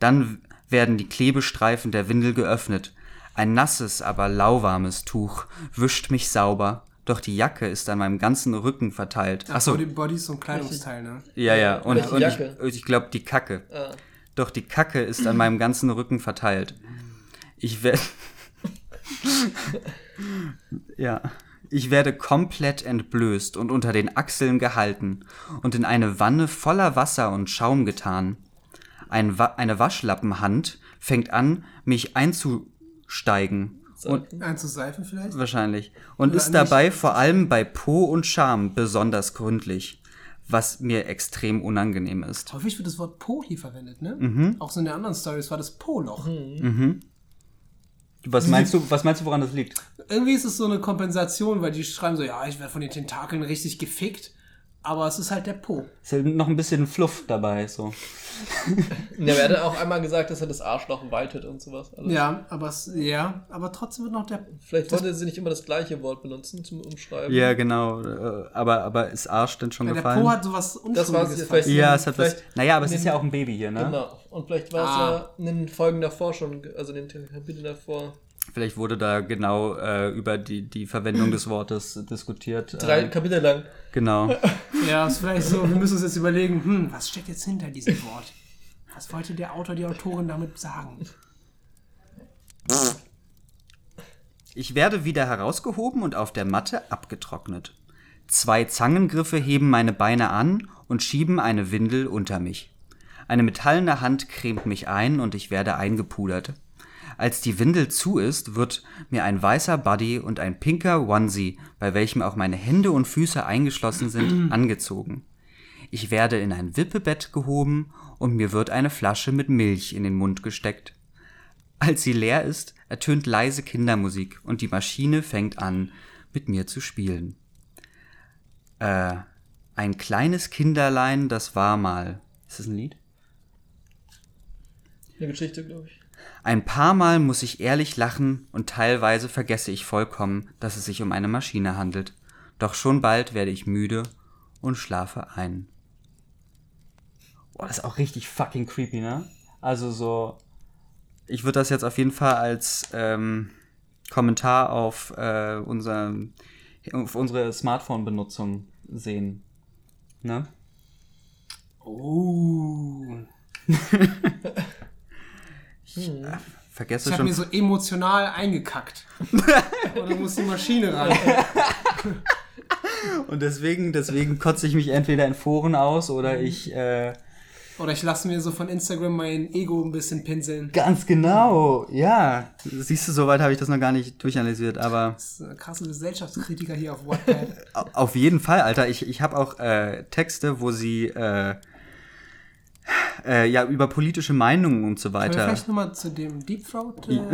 Dann werden die Klebestreifen der Windel geöffnet. Ein nasses, aber lauwarmes Tuch wischt mich sauber, doch die Jacke ist an meinem ganzen Rücken verteilt. Achso, Body, Body ist so ein Kleidungsteil, ne? ja, ja, und, Welche und ich, ich glaube die Kacke. Ah. Doch die Kacke ist an meinem ganzen Rücken verteilt. Ich werde. Ja. Ich werde komplett entblößt und unter den Achseln gehalten und in eine Wanne voller Wasser und Schaum getan. Ein Wa eine Waschlappenhand fängt an, mich einzusteigen. Und Einzuseifen vielleicht? wahrscheinlich. Und Oder ist dabei vor allem bei Po und Scham besonders gründlich, was mir extrem unangenehm ist. Häufig wird das Wort Po hier verwendet, ne? Mhm. Auch so in den anderen Stories war das Po-Loch. Was meinst du, was meinst du, woran das liegt? Irgendwie ist es so eine Kompensation, weil die schreiben so, ja, ich werde von den Tentakeln richtig gefickt. Aber es ist halt der Po. Ist halt noch ein bisschen Fluff dabei, so. Ja, aber er hat auch einmal gesagt, dass er das Arschloch weitet und sowas. alles. Ja, aber es, ja, aber trotzdem wird noch der. Vielleicht wollte sie nicht immer das gleiche Wort benutzen zum Umschreiben. Ja, genau. äh, Aber, aber ist Arsch denn schon Der gefallen? Po hat sowas Das Unschuldiges. war es vielleicht. ja, es hat was. vielleicht Naja, aber es ist ja auch ein Baby hier, ne? Genau. Und vielleicht war es Ah. ja in den Folgen davor schon, also in den Kapiteln davor. Vielleicht wurde da genau äh, über die, die Verwendung des Wortes diskutiert. Drei ähm, Kapitel lang. genau. Ja, ist vielleicht so, wir müssen uns jetzt überlegen, hm, was steckt jetzt hinter diesem Wort? Was wollte der Autor, die Autorin damit sagen? Ich werde wieder herausgehoben und auf der Matte abgetrocknet. Zwei Zangengriffe heben meine Beine an und schieben eine Windel unter mich. Eine metallene Hand cremt mich ein und ich werde eingepudert. Als die Windel zu ist, wird mir ein weißer Buddy und ein pinker Onesie, bei welchem auch meine Hände und Füße eingeschlossen sind, angezogen. Ich werde in ein Wippebett gehoben und mir wird eine Flasche mit Milch in den Mund gesteckt. Als sie leer ist, ertönt leise Kindermusik und die Maschine fängt an, mit mir zu spielen. Äh, ein kleines Kinderlein, das war mal. Ist das ein Lied? Eine Geschichte, glaube ich. Ein paar Mal muss ich ehrlich lachen und teilweise vergesse ich vollkommen, dass es sich um eine Maschine handelt. Doch schon bald werde ich müde und schlafe ein. Boah, das ist auch richtig fucking creepy, ne? Also so. Ich würde das jetzt auf jeden Fall als ähm, Kommentar auf, äh, unser, auf unsere Smartphone-Benutzung sehen. Ne? Oh. Vergesse Ich habe schon. mir so emotional eingekackt. Und dann muss die Maschine ran. Und deswegen, deswegen kotze ich mich entweder in Foren aus oder ich. Äh, Oder ich lasse mir so von Instagram mein Ego ein bisschen pinseln. ganz genau, ja. Siehst du, soweit habe ich das noch gar nicht durchanalysiert, aber Das ist ein krasser Gesellschaftskritiker hier auf Wattpad. au- auf jeden Fall, Alter. Ich, ich habe auch äh, Texte, wo sie äh, äh, ja über politische Meinungen und so Können wir weiter. vielleicht nochmal zu dem Deep Throat äh, gehen?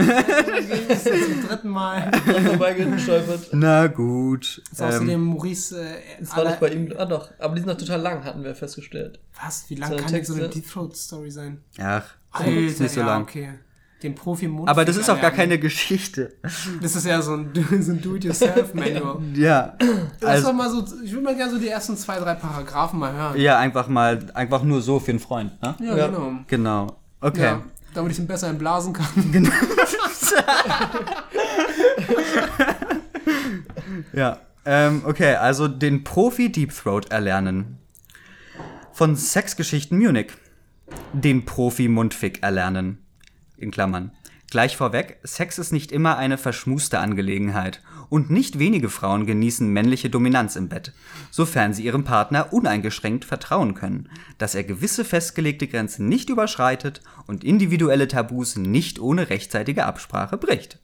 Das ist jetzt zum dritten Mal. Vorbeigestolpert. Na gut. Das ist außerdem Ähm, Maurice äh, Das war nicht bei ihm. Ah, doch. Aber die sind noch total lang, hatten wir festgestellt. Was? Wie lang kann denn so eine Texte- Deep Throat Story sein? ach, Alter, ist nicht so ja, lang. okay. Den profi mund Aber das ist auch gar keine Geschichte. Das ist ja so ein, so ein Do-it-yourself-Manual. Ja. Lass Also, mal so, ich würde mal gerne so die ersten zwei, drei Paragraphen mal hören. ja, einfach mal, einfach nur so für einen Freund, ne? Ja, Ja. genau. Genau. Okay. Ja, damit ich ihn besser entblasen kann. Ja, ähm, okay, also den Profi Deep Throat erlernen. Von Sexgeschichten Munich. Den Profi Mundfick erlernen. In Klammern. Gleich vorweg, Sex ist nicht immer eine verschmuste Angelegenheit. Und nicht wenige Frauen genießen männliche Dominanz im Bett, sofern sie ihrem Partner uneingeschränkt vertrauen können, dass er gewisse festgelegte Grenzen nicht überschreitet und individuelle Tabus nicht ohne rechtzeitige Absprache bricht.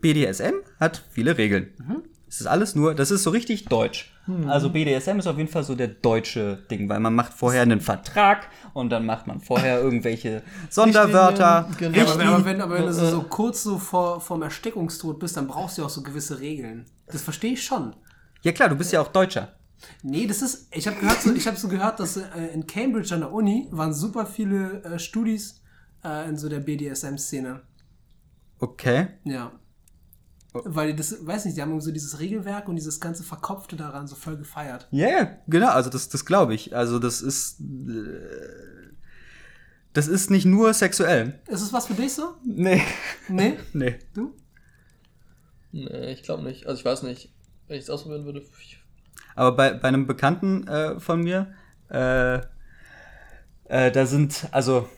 BDSM hat viele Regeln. Es ist alles nur, das ist so richtig deutsch. Also BDSM ist auf jeden Fall so der deutsche Ding, weil man macht vorher einen Vertrag und dann macht man vorher irgendwelche Sonderwörter. Richtlinien, Ja, genau. aber, wenn- aber wenn, aber wenn du so, so kurz so vor, vorm Erstickungstod bist, dann brauchst du ja auch so gewisse Regeln. Das verstehe ich schon. Ja klar, du bist ja auch Deutscher. Nee, das ist, ich habe gehört, so, ich habe so gehört, dass äh, in Cambridge an der Uni waren super viele äh, Studis äh, in so der BDSM-Szene. Okay. Ja. Weil die das, weiß nicht, die haben so dieses Regelwerk und dieses ganze Verkopfte daran so voll gefeiert. Ja, ja, genau, also das, das glaube ich. Also das ist. äh, Das ist nicht nur sexuell. Ist es was für dich so? Nee. Nee? Nee. Du? Nee, ich glaube nicht. Also ich weiß nicht. Wenn ich es ausprobieren würde. Ich, Aber bei, bei einem Bekannten äh, von mir, äh, äh, da sind, also,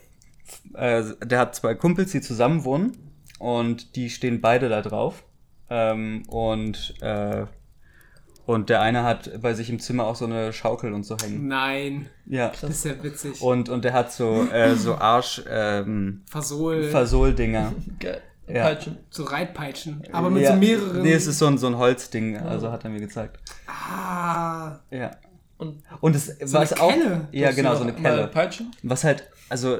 äh, der hat zwei Kumpels, die zusammen wohnen. und die stehen beide da drauf. Ähm, und, äh, und der eine hat bei sich im Zimmer auch so eine Schaukel und so hängen. Nein, Ja. das ist ja witzig. Und, und der hat so, äh, so Arsch, ähm, Versol, Versohl-Dinger. Geil. Ja. Peitschen. so Reitpeitschen. Aber mit ja. so mehreren. Nee, es ist so ein, so ein Holzding, also hat er mir gezeigt. ah, Ja. Und Und es So was eine auch. Kelle? Ja, genau, so eine Kelle. Peitschen? Was halt, also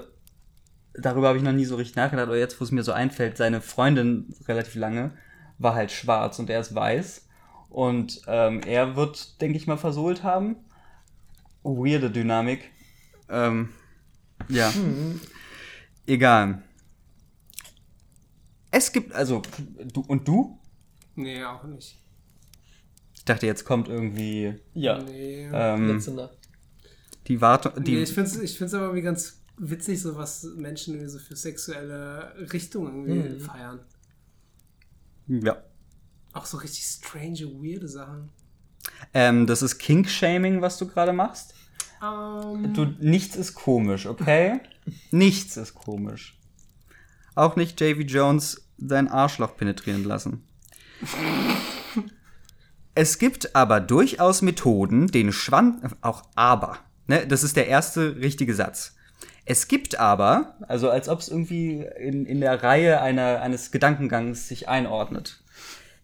darüber habe ich noch nie so richtig nachgedacht, aber jetzt, wo es mir so einfällt, seine Freundin relativ lange war halt schwarz und er ist weiß. Und ähm, er wird, denke ich mal, versohlt haben. Weirde Dynamik. Ähm, ja. Egal. Es gibt, also, du und du? nee, auch nicht. Ich dachte, jetzt kommt irgendwie Ja. Nee. ähm, Letzte Nacht. die Wartung. Die, nee, ich finde es ich find's aber irgendwie ganz witzig, so was Menschen irgendwie so für sexuelle Richtungen irgendwie feiern. Ja. Auch so richtig strange, weirde Sachen. Ähm, das ist Kink-Shaming, was du gerade machst. Ähm, Du, nichts ist komisch, okay? nichts ist komisch. Auch nicht J.V. Jones sein Arschloch penetrieren lassen. Es gibt aber durchaus Methoden, den Schwanz. Auch aber. Ne? Das ist der erste richtige Satz. Es gibt aber, also als ob es irgendwie in, in der Reihe einer, eines Gedankengangs sich einordnet.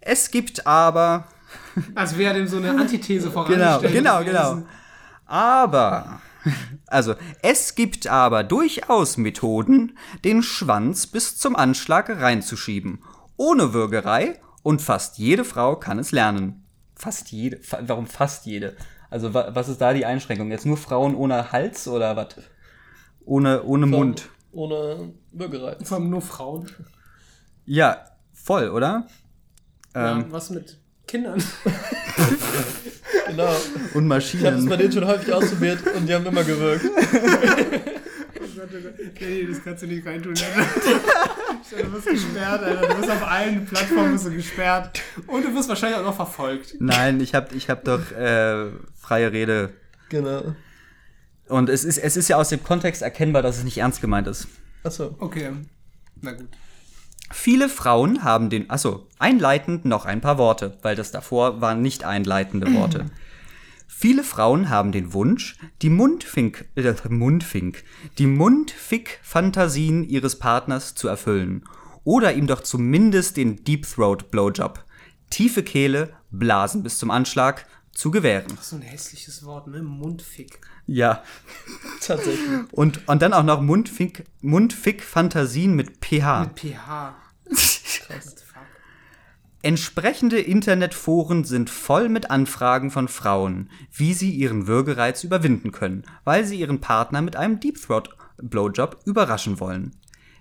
Es gibt aber als wäre dem so eine Antithese Genau, vorangestellt. genau, gewesen. genau. Aber, also, es gibt aber durchaus Methoden, den Schwanz bis zum Anschlag reinzuschieben. Ohne Würgerei und fast jede Frau kann es lernen. Fast jede? Warum fast jede? Also, wa was ist da die Einschränkung? Jetzt nur Frauen ohne Hals oder was? Ohne, ohne Mund. Ohne Bürgerei. Vor allem nur Frauen. Ja, voll, oder? Ähm, ja, was mit Kindern? Genau. und Ich habe das Maschinen. bei denen schon häufig ausprobiert und die haben immer gewirkt. nee, das kannst du nicht reintun. Alter. Du wirst gesperrt, Alter. Du wirst auf allen Plattformen bist du gesperrt. Und du wirst wahrscheinlich auch noch verfolgt. Nein, ich habe ich hab doch äh, freie Rede Genau. Und es ist, es ist ja aus dem Kontext erkennbar, dass es nicht ernst gemeint ist. Achso. Okay. Na gut. Viele Frauen haben den, achso, einleitend noch ein paar Worte, weil das davor waren nicht einleitende Worte. Viele Frauen haben den Wunsch, die Mundfink, äh, Mundfink, die Mundfick-Fantasien ihres Partners zu erfüllen. Oder ihm doch zumindest den Deep Throat Blowjob, tiefe Kehle, Blasen bis zum Anschlag, zu gewähren. So ein hässliches Wort, ne? Mundfick. Ja. Tatsächlich. Und, und dann auch noch Mundfick, Mundfick-Fantasien mit pH. Mit pH. Krass. Entsprechende Internetforen sind voll mit Anfragen von Frauen, wie sie ihren Würgereiz überwinden können, weil sie ihren Partner mit einem Deep Throat Blowjob überraschen wollen.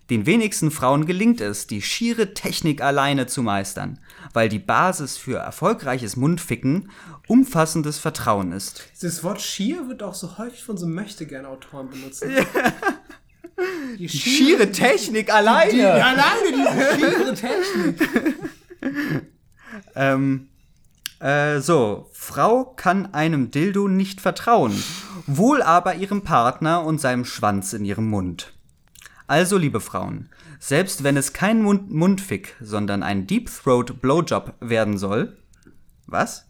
Den wenigsten Frauen gelingt es, die schiere Technik alleine zu meistern, weil die Basis für erfolgreiches Mundficken umfassendes Vertrauen ist. Das Wort schier wird auch so häufig von so Möchtegern-Autoren benutzt. Die Schiere Technik alleine! Die, alleine diese schiere Technik. Ähm, äh, so, Frau kann einem Dildo nicht vertrauen, wohl aber ihrem Partner und seinem Schwanz in ihrem Mund. Also, liebe Frauen, selbst wenn es kein Mund Mundfick, sondern ein Deep Throat Blowjob werden soll. Was?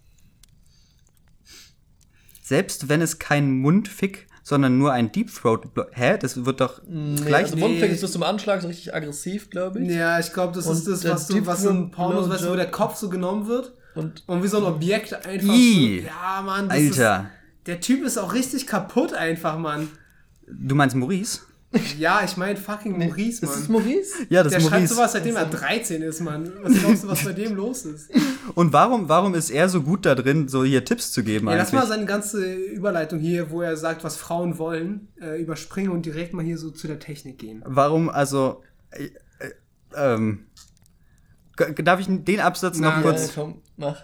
Selbst wenn es kein Mundfick, sondern nur ein Deep Throat Hä? Das wird doch Nee, gleich. also Mundfick ist bis zum Anschlag so richtig aggressiv, glaube ich. Ja, ich glaube, das Und ist das, was, du, was in Pornos, weißt du, wo der Kopf so genommen wird Und und wie so ein Objekt einfach so. Ja, Mann. Das Alter. Ist, der Typ ist auch richtig kaputt einfach, Mann. Du meinst Maurice? Ja, ich meine fucking Maurice, ist es Mann. Maurice? Ja, das Der ist schreibt Maurice. sowas, seitdem er 13 ist, Mann. Was glaubst du, was bei dem los ist? Und warum, warum ist er so gut da drin, so hier Tipps zu geben Ja, lass eigentlich? mal seine ganze Überleitung hier, wo er sagt, was Frauen wollen, äh, überspringen und direkt mal hier so zu der Technik gehen. Warum, also, äh, äh, ähm, darf ich den Absatz noch Na, kurz? Ja, komm, mach.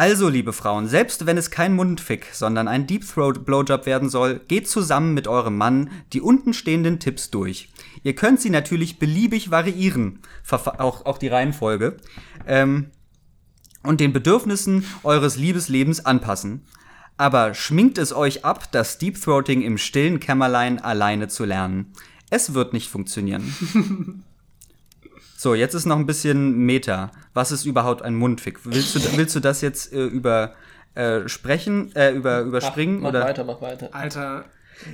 Also, liebe Frauen, selbst wenn es kein Mundfick, sondern ein Deep Throat Blowjob werden soll, geht zusammen mit eurem Mann die untenstehenden Tipps durch. Ihr könnt sie natürlich beliebig variieren, auch, auch die Reihenfolge, ähm, und den Bedürfnissen eures Liebeslebens anpassen. Aber schminkt es euch ab, das Deep Throating im stillen Kämmerlein alleine zu lernen. Es wird nicht funktionieren. So, jetzt ist noch ein bisschen Meta. Was ist überhaupt ein Mundfick? Willst du, willst du das jetzt äh, über äh, sprechen, äh, über überspringen mach oder? weiter, mach weiter. Alter,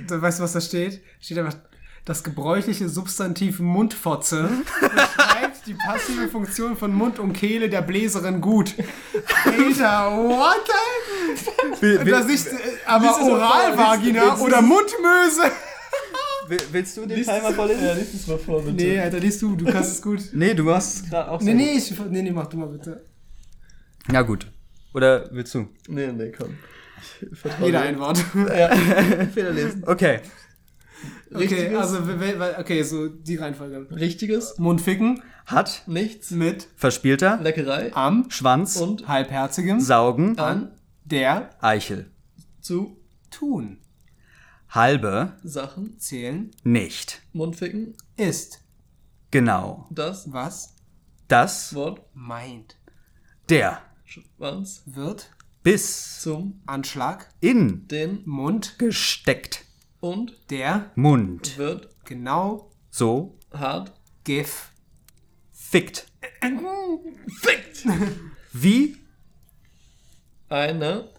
du weißt du, was da steht? Steht einfach, das gebräuchliche Substantiv Mundfotze beschreibt die passive Funktion von Mund und Kehle der Bläserin gut. Alter, what the? Will, will, Das nicht, äh, aber Oralvagina oder Mundmöse. Will, willst du den Teil mal vorlesen? Ja, lies es mal vor, bitte. Nee, Alter, liest du, du kannst es gut. Nee, du machst es gerade auch Nee, so. nee, ich, nee, nee, mach du mal bitte. Ja, gut. Oder willst du? Nee, nee, komm. Jeder ein Wort. Ja, Fehler lesen. Okay. Okay, Richtiges, also, we- we- okay, so die Reihenfolge. richtiges, Mundficken Hat, nichts, mit verspielter, Leckerei am Schwanz, und halbherzigem Saugen, an der Eichel. zu tun. Halbe, Sachen, Zählen nicht. Mundficken, ist, Genau. das was Das, Wort, meint, der, Schwanz, wird bis, zum, Anschlag, in, den Mund, gesteckt. und der Mund. wird genau So, hart gif fickt. fickt. Wie, Eine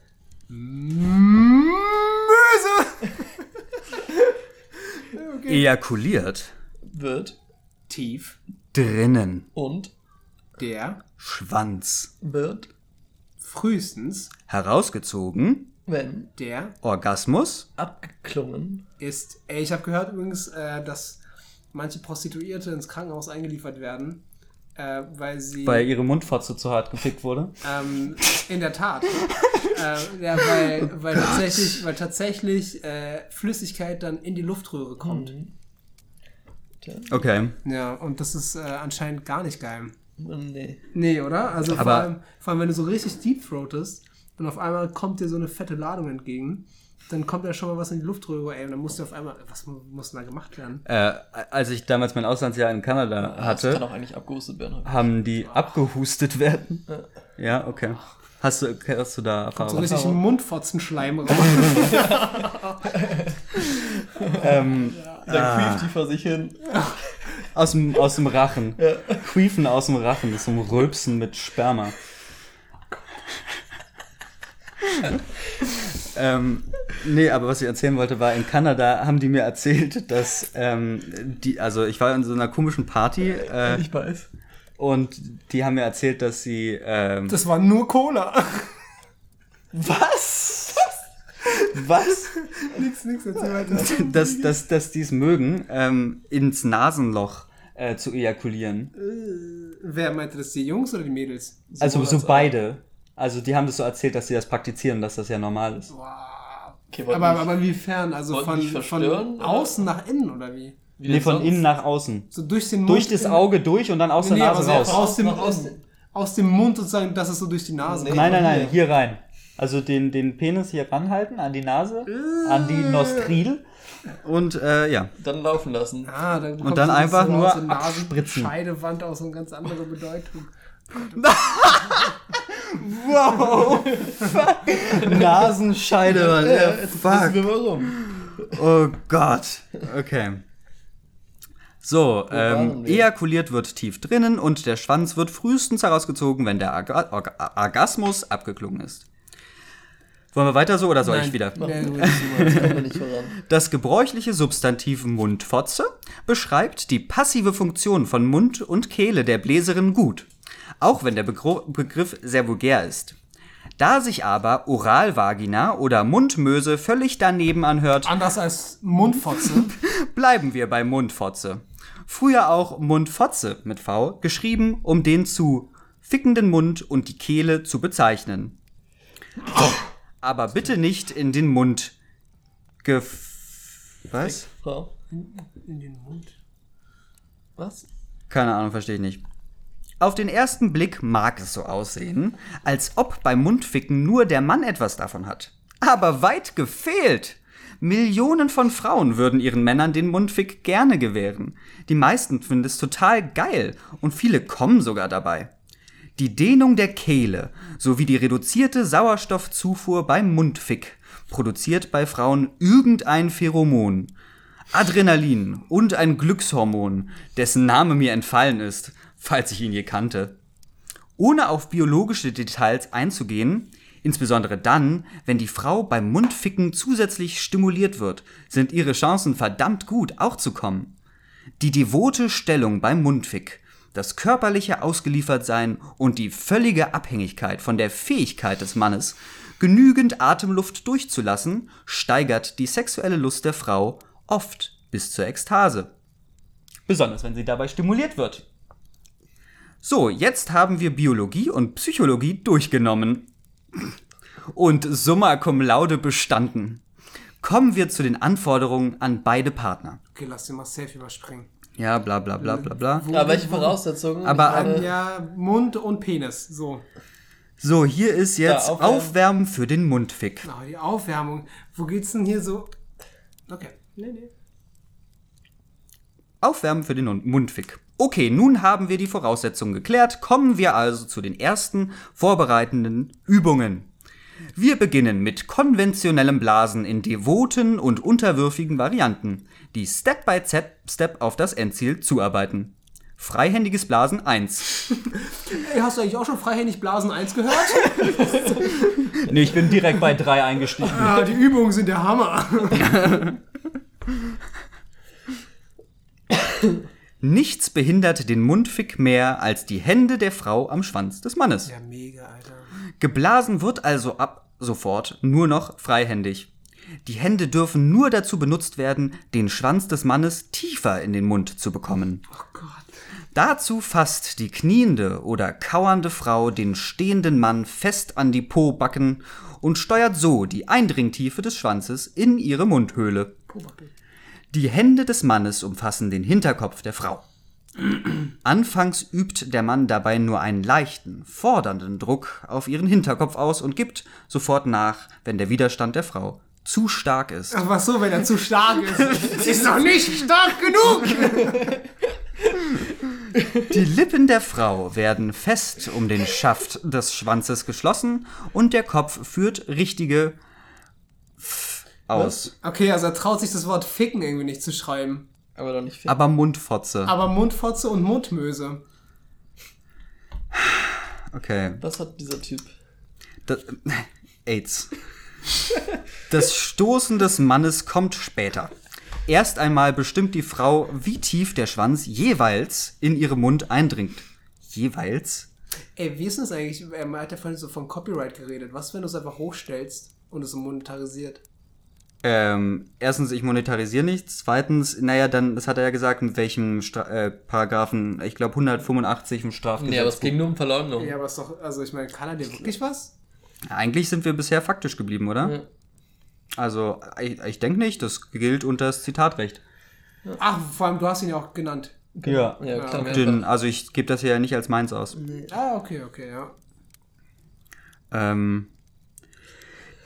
Möse. Ejakuliert. wird Tief, Drinnen. und der Schwanz. wird, frühestens, Herausgezogen. wenn der Orgasmus. abgeklungen ist. Ich habe gehört übrigens, äh, dass manche Prostituierte ins Krankenhaus eingeliefert werden, äh, weil sie Weil ihre Mundfotze zu hart gefickt wurde. ähm, in der Tat. äh, ja, weil, weil tatsächlich, weil tatsächlich äh, Flüssigkeit dann in die Luftröhre kommt. Okay. Ja, und das ist äh, anscheinend gar nicht geil. Nee. Nee, oder? Also vor, allem, vor allem, wenn du so richtig deep throatest und auf einmal kommt dir so eine fette Ladung entgegen, dann kommt ja schon mal was in die Luftröhre, ey, und dann musst du auf einmal, was mu- muss denn da gemacht werden? Äh, als ich damals mein Auslandsjahr in Kanada Das kann hatte, auch eigentlich abgehustet werden. haben die abgehustet werden. Ja, okay. Hast du, hast du da So Erfahrung? richtig Mundfotzenschleim raus. ähm, Da quieft die vor sich hin. aus, dem, aus dem Rachen. Quiefen aus dem Rachen. Das ist so ein Rülpsen mit Sperma. Ähm, nee, aber was ich erzählen wollte, war, in Kanada haben die mir erzählt, dass ähm, die, also ich war in so einer komischen Party äh, Ich weiß. und die haben mir erzählt, dass sie ähm, Das war nur Cola. Was? Was? nix, nix, erzähl weiter. dass, dass, dass die es mögen, ähm, ins Nasenloch äh, zu ejakulieren. Wer meinte das, die Jungs oder die Mädels? Also so als auch. Also die haben das so erzählt, dass sie das praktizieren, dass das ja normal ist. Okay, wollt Aber, nicht- aber inwiefern? Also von, von außen nach innen oder wie? wie Nee, von sonst? innen nach außen. So durch den Mund. Durch das Auge durch und dann aus Nee, der aber Nase so raus. aus dem, aus, aus dem Mund sozusagen, dass es so durch die Nase Nee. kommt. Nein, nein, nein, hier. rein. Also den, den Penis hier ranhalten an die Nase, an die Nostril und äh, ja. Dann laufen lassen. Ah, dann kommt dann einfach so nur der abspritzen. Scheidewand aus so eine ganz andere Bedeutung. Wow! Nasenscheide, Mann. Ja, Wissen fuck. wir warum. Oh Gott. Okay. So, ähm, ejakuliert wird tief drinnen und der Schwanz wird frühestens herausgezogen, wenn der Orga Orga Orgasmus abgeklungen ist. Wollen wir weiter so oder soll ich wieder? Das gebräuchliche Substantiv Mundfotze beschreibt die passive Funktion von Mund und Kehle der Bläserin gut, auch wenn der Begro Begriff sehr vulgär ist. Da sich aber Oralvagina oder Mundmöse völlig daneben anhört, Anders als Mundfotze. bleiben wir bei Mundfotze. Früher auch Mundfotze mit V, geschrieben, um den zu fickenden Mund und die Kehle zu bezeichnen. Aber bitte nicht in den Mund gef... Was? In den Mund. Was? Keine Ahnung, verstehe ich nicht. Auf den ersten Blick mag es so aussehen, als ob beim Mundficken nur der Mann etwas davon hat. Aber weit gefehlt! Millionen von Frauen würden ihren Männern den Mundfick gerne gewähren. Die meisten finden es total geil und viele kommen sogar dabei. Die Dehnung der Kehle sowie die reduzierte Sauerstoffzufuhr beim Mundfick produziert bei Frauen irgendein Pheromon. Adrenalin und ein Glückshormon, dessen Name mir entfallen ist, falls ich ihn je kannte. Ohne auf biologische Details einzugehen, insbesondere dann, wenn die Frau beim Mundficken zusätzlich stimuliert wird, sind ihre Chancen verdammt gut, auch zu kommen. Die devote Stellung beim Mundfick, das körperliche Ausgeliefertsein und die völlige Abhängigkeit von der Fähigkeit des Mannes, genügend Atemluft durchzulassen, steigert die sexuelle Lust der Frau oft bis zur Ekstase. Besonders wenn sie dabei stimuliert wird. So, jetzt haben wir Biologie und Psychologie durchgenommen. Und summa cum laude bestanden. Kommen wir zu den Anforderungen an beide Partner. Okay, lass den mal safe überspringen. Ja, bla bla bla bla bla. Ja, welche Voraussetzungen? Aber, meine, Ja, Mund und Penis. So. So, hier ist jetzt Ja, Aufwärmen. Aufwärmen. für den Mundfick. Oh, die Aufwärmung. Wo geht's denn hier so? Okay. Nee, nee. Aufwärmen für den Mund- Mundfick. Okay, nun haben wir die Voraussetzungen geklärt. Kommen wir also zu den ersten vorbereitenden Übungen. Wir beginnen mit konventionellem Blasen in devoten und unterwürfigen Varianten, die Step by Step, Step auf das Endziel zuarbeiten. Freihändiges Blasen 1. Ey, hast du eigentlich auch schon freihändig Blasen 1 gehört? Nee, ich bin direkt bei 3 eingestiegen. ah, die Übungen sind der Hammer. Nichts behindert den Mundfick mehr als die Hände der Frau am Schwanz des Mannes. Ja, mega, Alter. Geblasen wird also ab sofort nur noch freihändig. Die Hände dürfen nur dazu benutzt werden, den Schwanz des Mannes tiefer in den Mund zu bekommen. Oh Gott. Dazu fasst die kniende oder kauernde Frau den stehenden Mann fest an die Pobacken und steuert so die Eindringtiefe des Schwanzes in ihre Mundhöhle. Die Hände des Mannes umfassen den Hinterkopf der Frau. Anfangs übt der Mann dabei nur einen leichten, fordernden Druck auf ihren Hinterkopf aus und gibt sofort nach, wenn der Widerstand der Frau zu stark ist. Ach, was so, wenn er zu stark ist? ist doch nicht stark genug! Die Lippen der Frau werden fest um den Schaft des Schwanzes geschlossen und der Kopf führt richtige Aus. Okay, also er traut sich das Wort ficken irgendwie nicht zu schreiben. aber doch nicht viel. Aber Mundfotze. Aber Mundfotze und Mundmöse. Okay. Was hat dieser Typ? Das, AIDS. Das Stoßen des Mannes kommt später. Erst einmal bestimmt die Frau, wie tief der Schwanz jeweils in ihren Mund eindringt. Jeweils? Ey, wie ist denn das eigentlich? Er hat ja vorhin so von Copyright geredet. Was, wenn du es einfach hochstellst und es so monetarisiert? Ähm, erstens, ich monetarisiere nichts. Zweitens, naja, dann, das hat er ja gesagt, mit welchem Stra äh, Paragraphen, ich glaube 185 im Strafgesetzbuch. Nee, aber es ging nur um Verleumdung. Ja, aber ist doch, also ich meine, kann er dir wirklich was? Eigentlich sind wir bisher faktisch geblieben, oder? Ja. Also, ich, ich denke nicht, das gilt unter das Zitatrecht. Ach, vor allem, du hast ihn ja auch genannt. Ja. Ja, klar. okay. Den, also ich gebe das ja nicht als meins aus. Ah, okay, okay, ja. Ähm,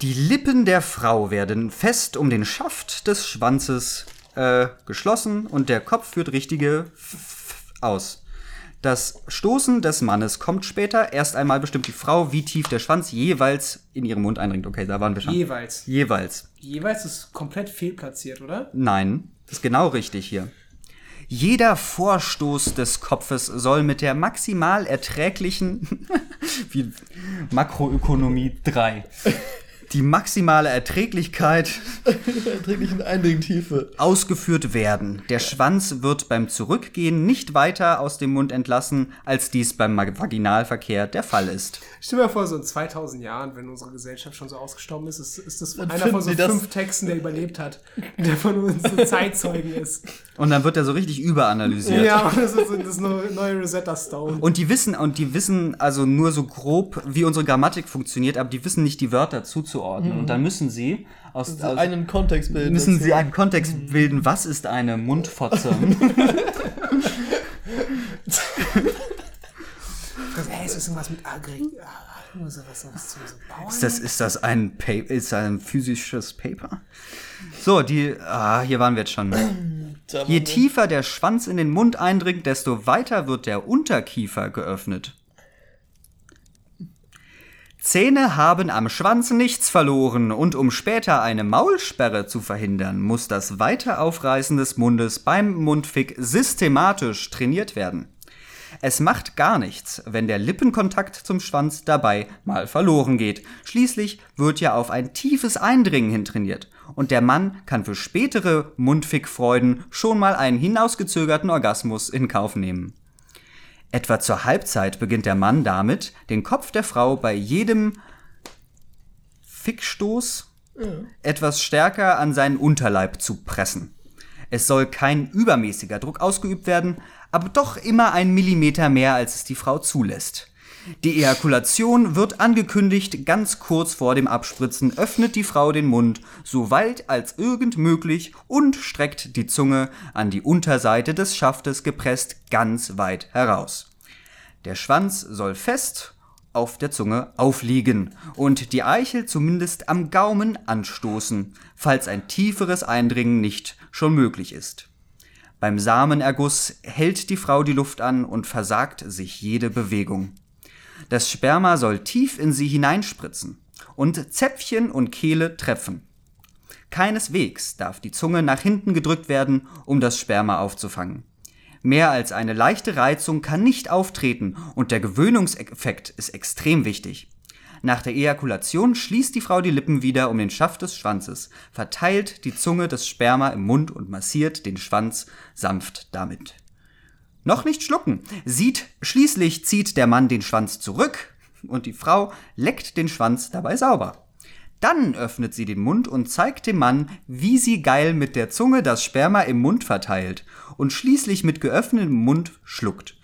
die Lippen der Frau werden fest um den Schaft des Schwanzes äh, geschlossen und der Kopf führt richtige F aus. Das Stoßen des Mannes kommt später. Erst einmal bestimmt die Frau, wie tief der Schwanz jeweils in ihren Mund eindringt. Okay, da waren wir schon. Jeweils. jeweils. Jeweils ist komplett fehlplatziert, oder? Nein, das ist genau richtig hier. Jeder Vorstoß des Kopfes soll mit der maximal erträglichen wie Makroökonomie 3 die maximale Erträglichkeit Erträglichen Eindringtiefe. ausgeführt werden. Der Schwanz wird beim Zurückgehen nicht weiter aus dem Mund entlassen, als dies beim Vaginalverkehr der Fall ist. Stell dir mal vor, so in 2000 Jahren, wenn unsere Gesellschaft schon so ausgestorben ist, ist, ist das Dann einer von so fünf Texten, der überlebt hat, der von uns so Zeitzeugen ist. Und dann wird er so richtig überanalysiert. Ja, und das ist so das neue Rosetta Stone. Und die wissen, und die wissen also nur so grob, wie unsere Grammatik funktioniert, aber die wissen nicht die Wörter zuzuordnen. Und dann müssen sie aus, So aus einen Kontext bilden. müssen sie einen Kontext bilden, was ist eine Mundfotze? Ist das irgendwas mit Agri? Nur so was, was zu so Bauern? ist das, ist das ein pa ist das ein physisches Paper? So, die, ah, hier waren wir jetzt schon. Je tiefer der Schwanz in den Mund eindringt, desto weiter wird der Unterkiefer geöffnet. Zähne haben am Schwanz nichts verloren und um später eine Maulsperre zu verhindern, muss das weite Aufreißen des Mundes beim Mundfick systematisch trainiert werden. Es macht gar nichts, wenn der Lippenkontakt zum Schwanz dabei mal verloren geht. Schließlich wird ja auf ein tiefes Eindringen hin trainiert. Und der Mann kann für spätere Mundfickfreuden schon mal einen hinausgezögerten Orgasmus in Kauf nehmen. Etwa zur Halbzeit beginnt der Mann damit, den Kopf der Frau bei jedem Fickstoß etwas stärker an seinen Unterleib zu pressen. Es soll kein übermäßiger Druck ausgeübt werden, aber doch immer ein Millimeter mehr, als es die Frau zulässt. Die Ejakulation wird angekündigt, ganz kurz vor dem Abspritzen öffnet die Frau den Mund so weit als irgend möglich und streckt die Zunge an die Unterseite des Schaftes gepresst ganz weit heraus. Der Schwanz soll fest auf der Zunge aufliegen und die Eichel zumindest am Gaumen anstoßen, falls ein tieferes Eindringen nicht schon möglich ist. Beim Samenerguss hält die Frau die Luft an und versagt sich jede Bewegung. Das Sperma soll tief in sie hineinspritzen und Zäpfchen und Kehle treffen. Keineswegs darf die Zunge nach hinten gedrückt werden, um das Sperma aufzufangen. Mehr als eine leichte Reizung kann nicht auftreten und der Gewöhnungseffekt ist extrem wichtig. Nach der Ejakulation schließt die Frau die Lippen wieder um den Schaft des Schwanzes, verteilt die Zunge des Sperma im Mund und massiert den Schwanz sanft damit. Noch nicht schlucken. Sieht, schließlich zieht der Mann den Schwanz zurück und die Frau leckt den Schwanz dabei sauber. Dann öffnet sie den Mund und zeigt dem Mann, wie sie geil mit der Zunge das Sperma im Mund verteilt und schließlich mit geöffnetem Mund schluckt.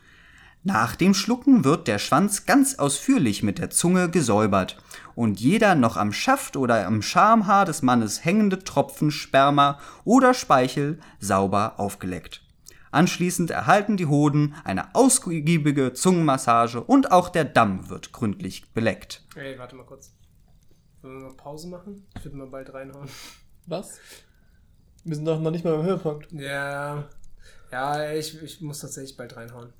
Nach dem Schlucken wird der Schwanz ganz ausführlich mit der Zunge gesäubert und jeder noch am Schaft oder am Schamhaar des Mannes hängende Tropfen Sperma oder Speichel sauber aufgeleckt. Anschließend erhalten die Hoden eine ausgiebige Zungenmassage und auch der Damm wird gründlich beleckt. Ey, warte mal kurz. Wollen wir mal Pause machen? Ich würde mal bald reinhauen. Was? Wir sind doch noch nicht mal im Höhepunkt. Ja. Ja, ich, ich muss tatsächlich bald reinhauen.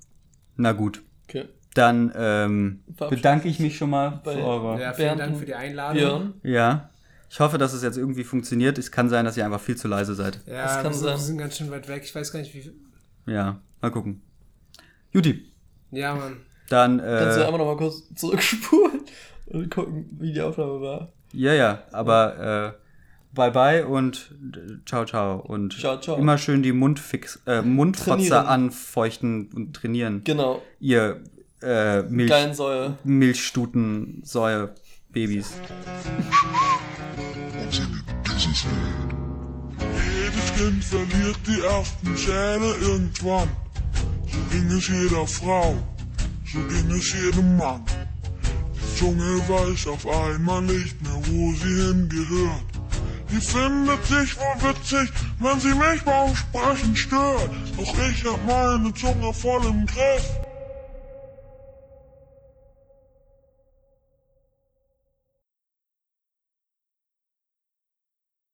Na gut, Okay. dann ähm, bedanke ich mich schon mal Bei- für eure. Ja, vielen Dank für die Einladung. Björn. Ja. Ich hoffe, dass es jetzt irgendwie funktioniert. Es kann sein, dass ihr einfach viel zu leise seid. Ja, Das kann wir, sind, sein. wir sind ganz schön weit weg. Ich weiß gar nicht, wie viel. Ja, mal gucken. Juti, Ja, Mann. dann Kannst du äh, einmal noch mal kurz zurückspulen und gucken, wie die Aufnahme war? ja, ja, aber äh, bye bye und äh, ciao ciao und Ciao, ciao. immer schön die Mundfix äh, Mundfotze Trainieren. anfeuchten und trainieren. Genau. Ihr äh, Milch Gallensäure. Milchstuten Säue Babys. Jedes Kind verliert die ersten Zähne irgendwann. So ging es jeder Frau, so ging es jedem Mann. Die Zunge weiß auf einmal nicht mehr, wo sie hingehört. Die findet sich wohl witzig, wenn sie mich beim Sprechen stört. Doch ich hab meine Zunge voll im Griff.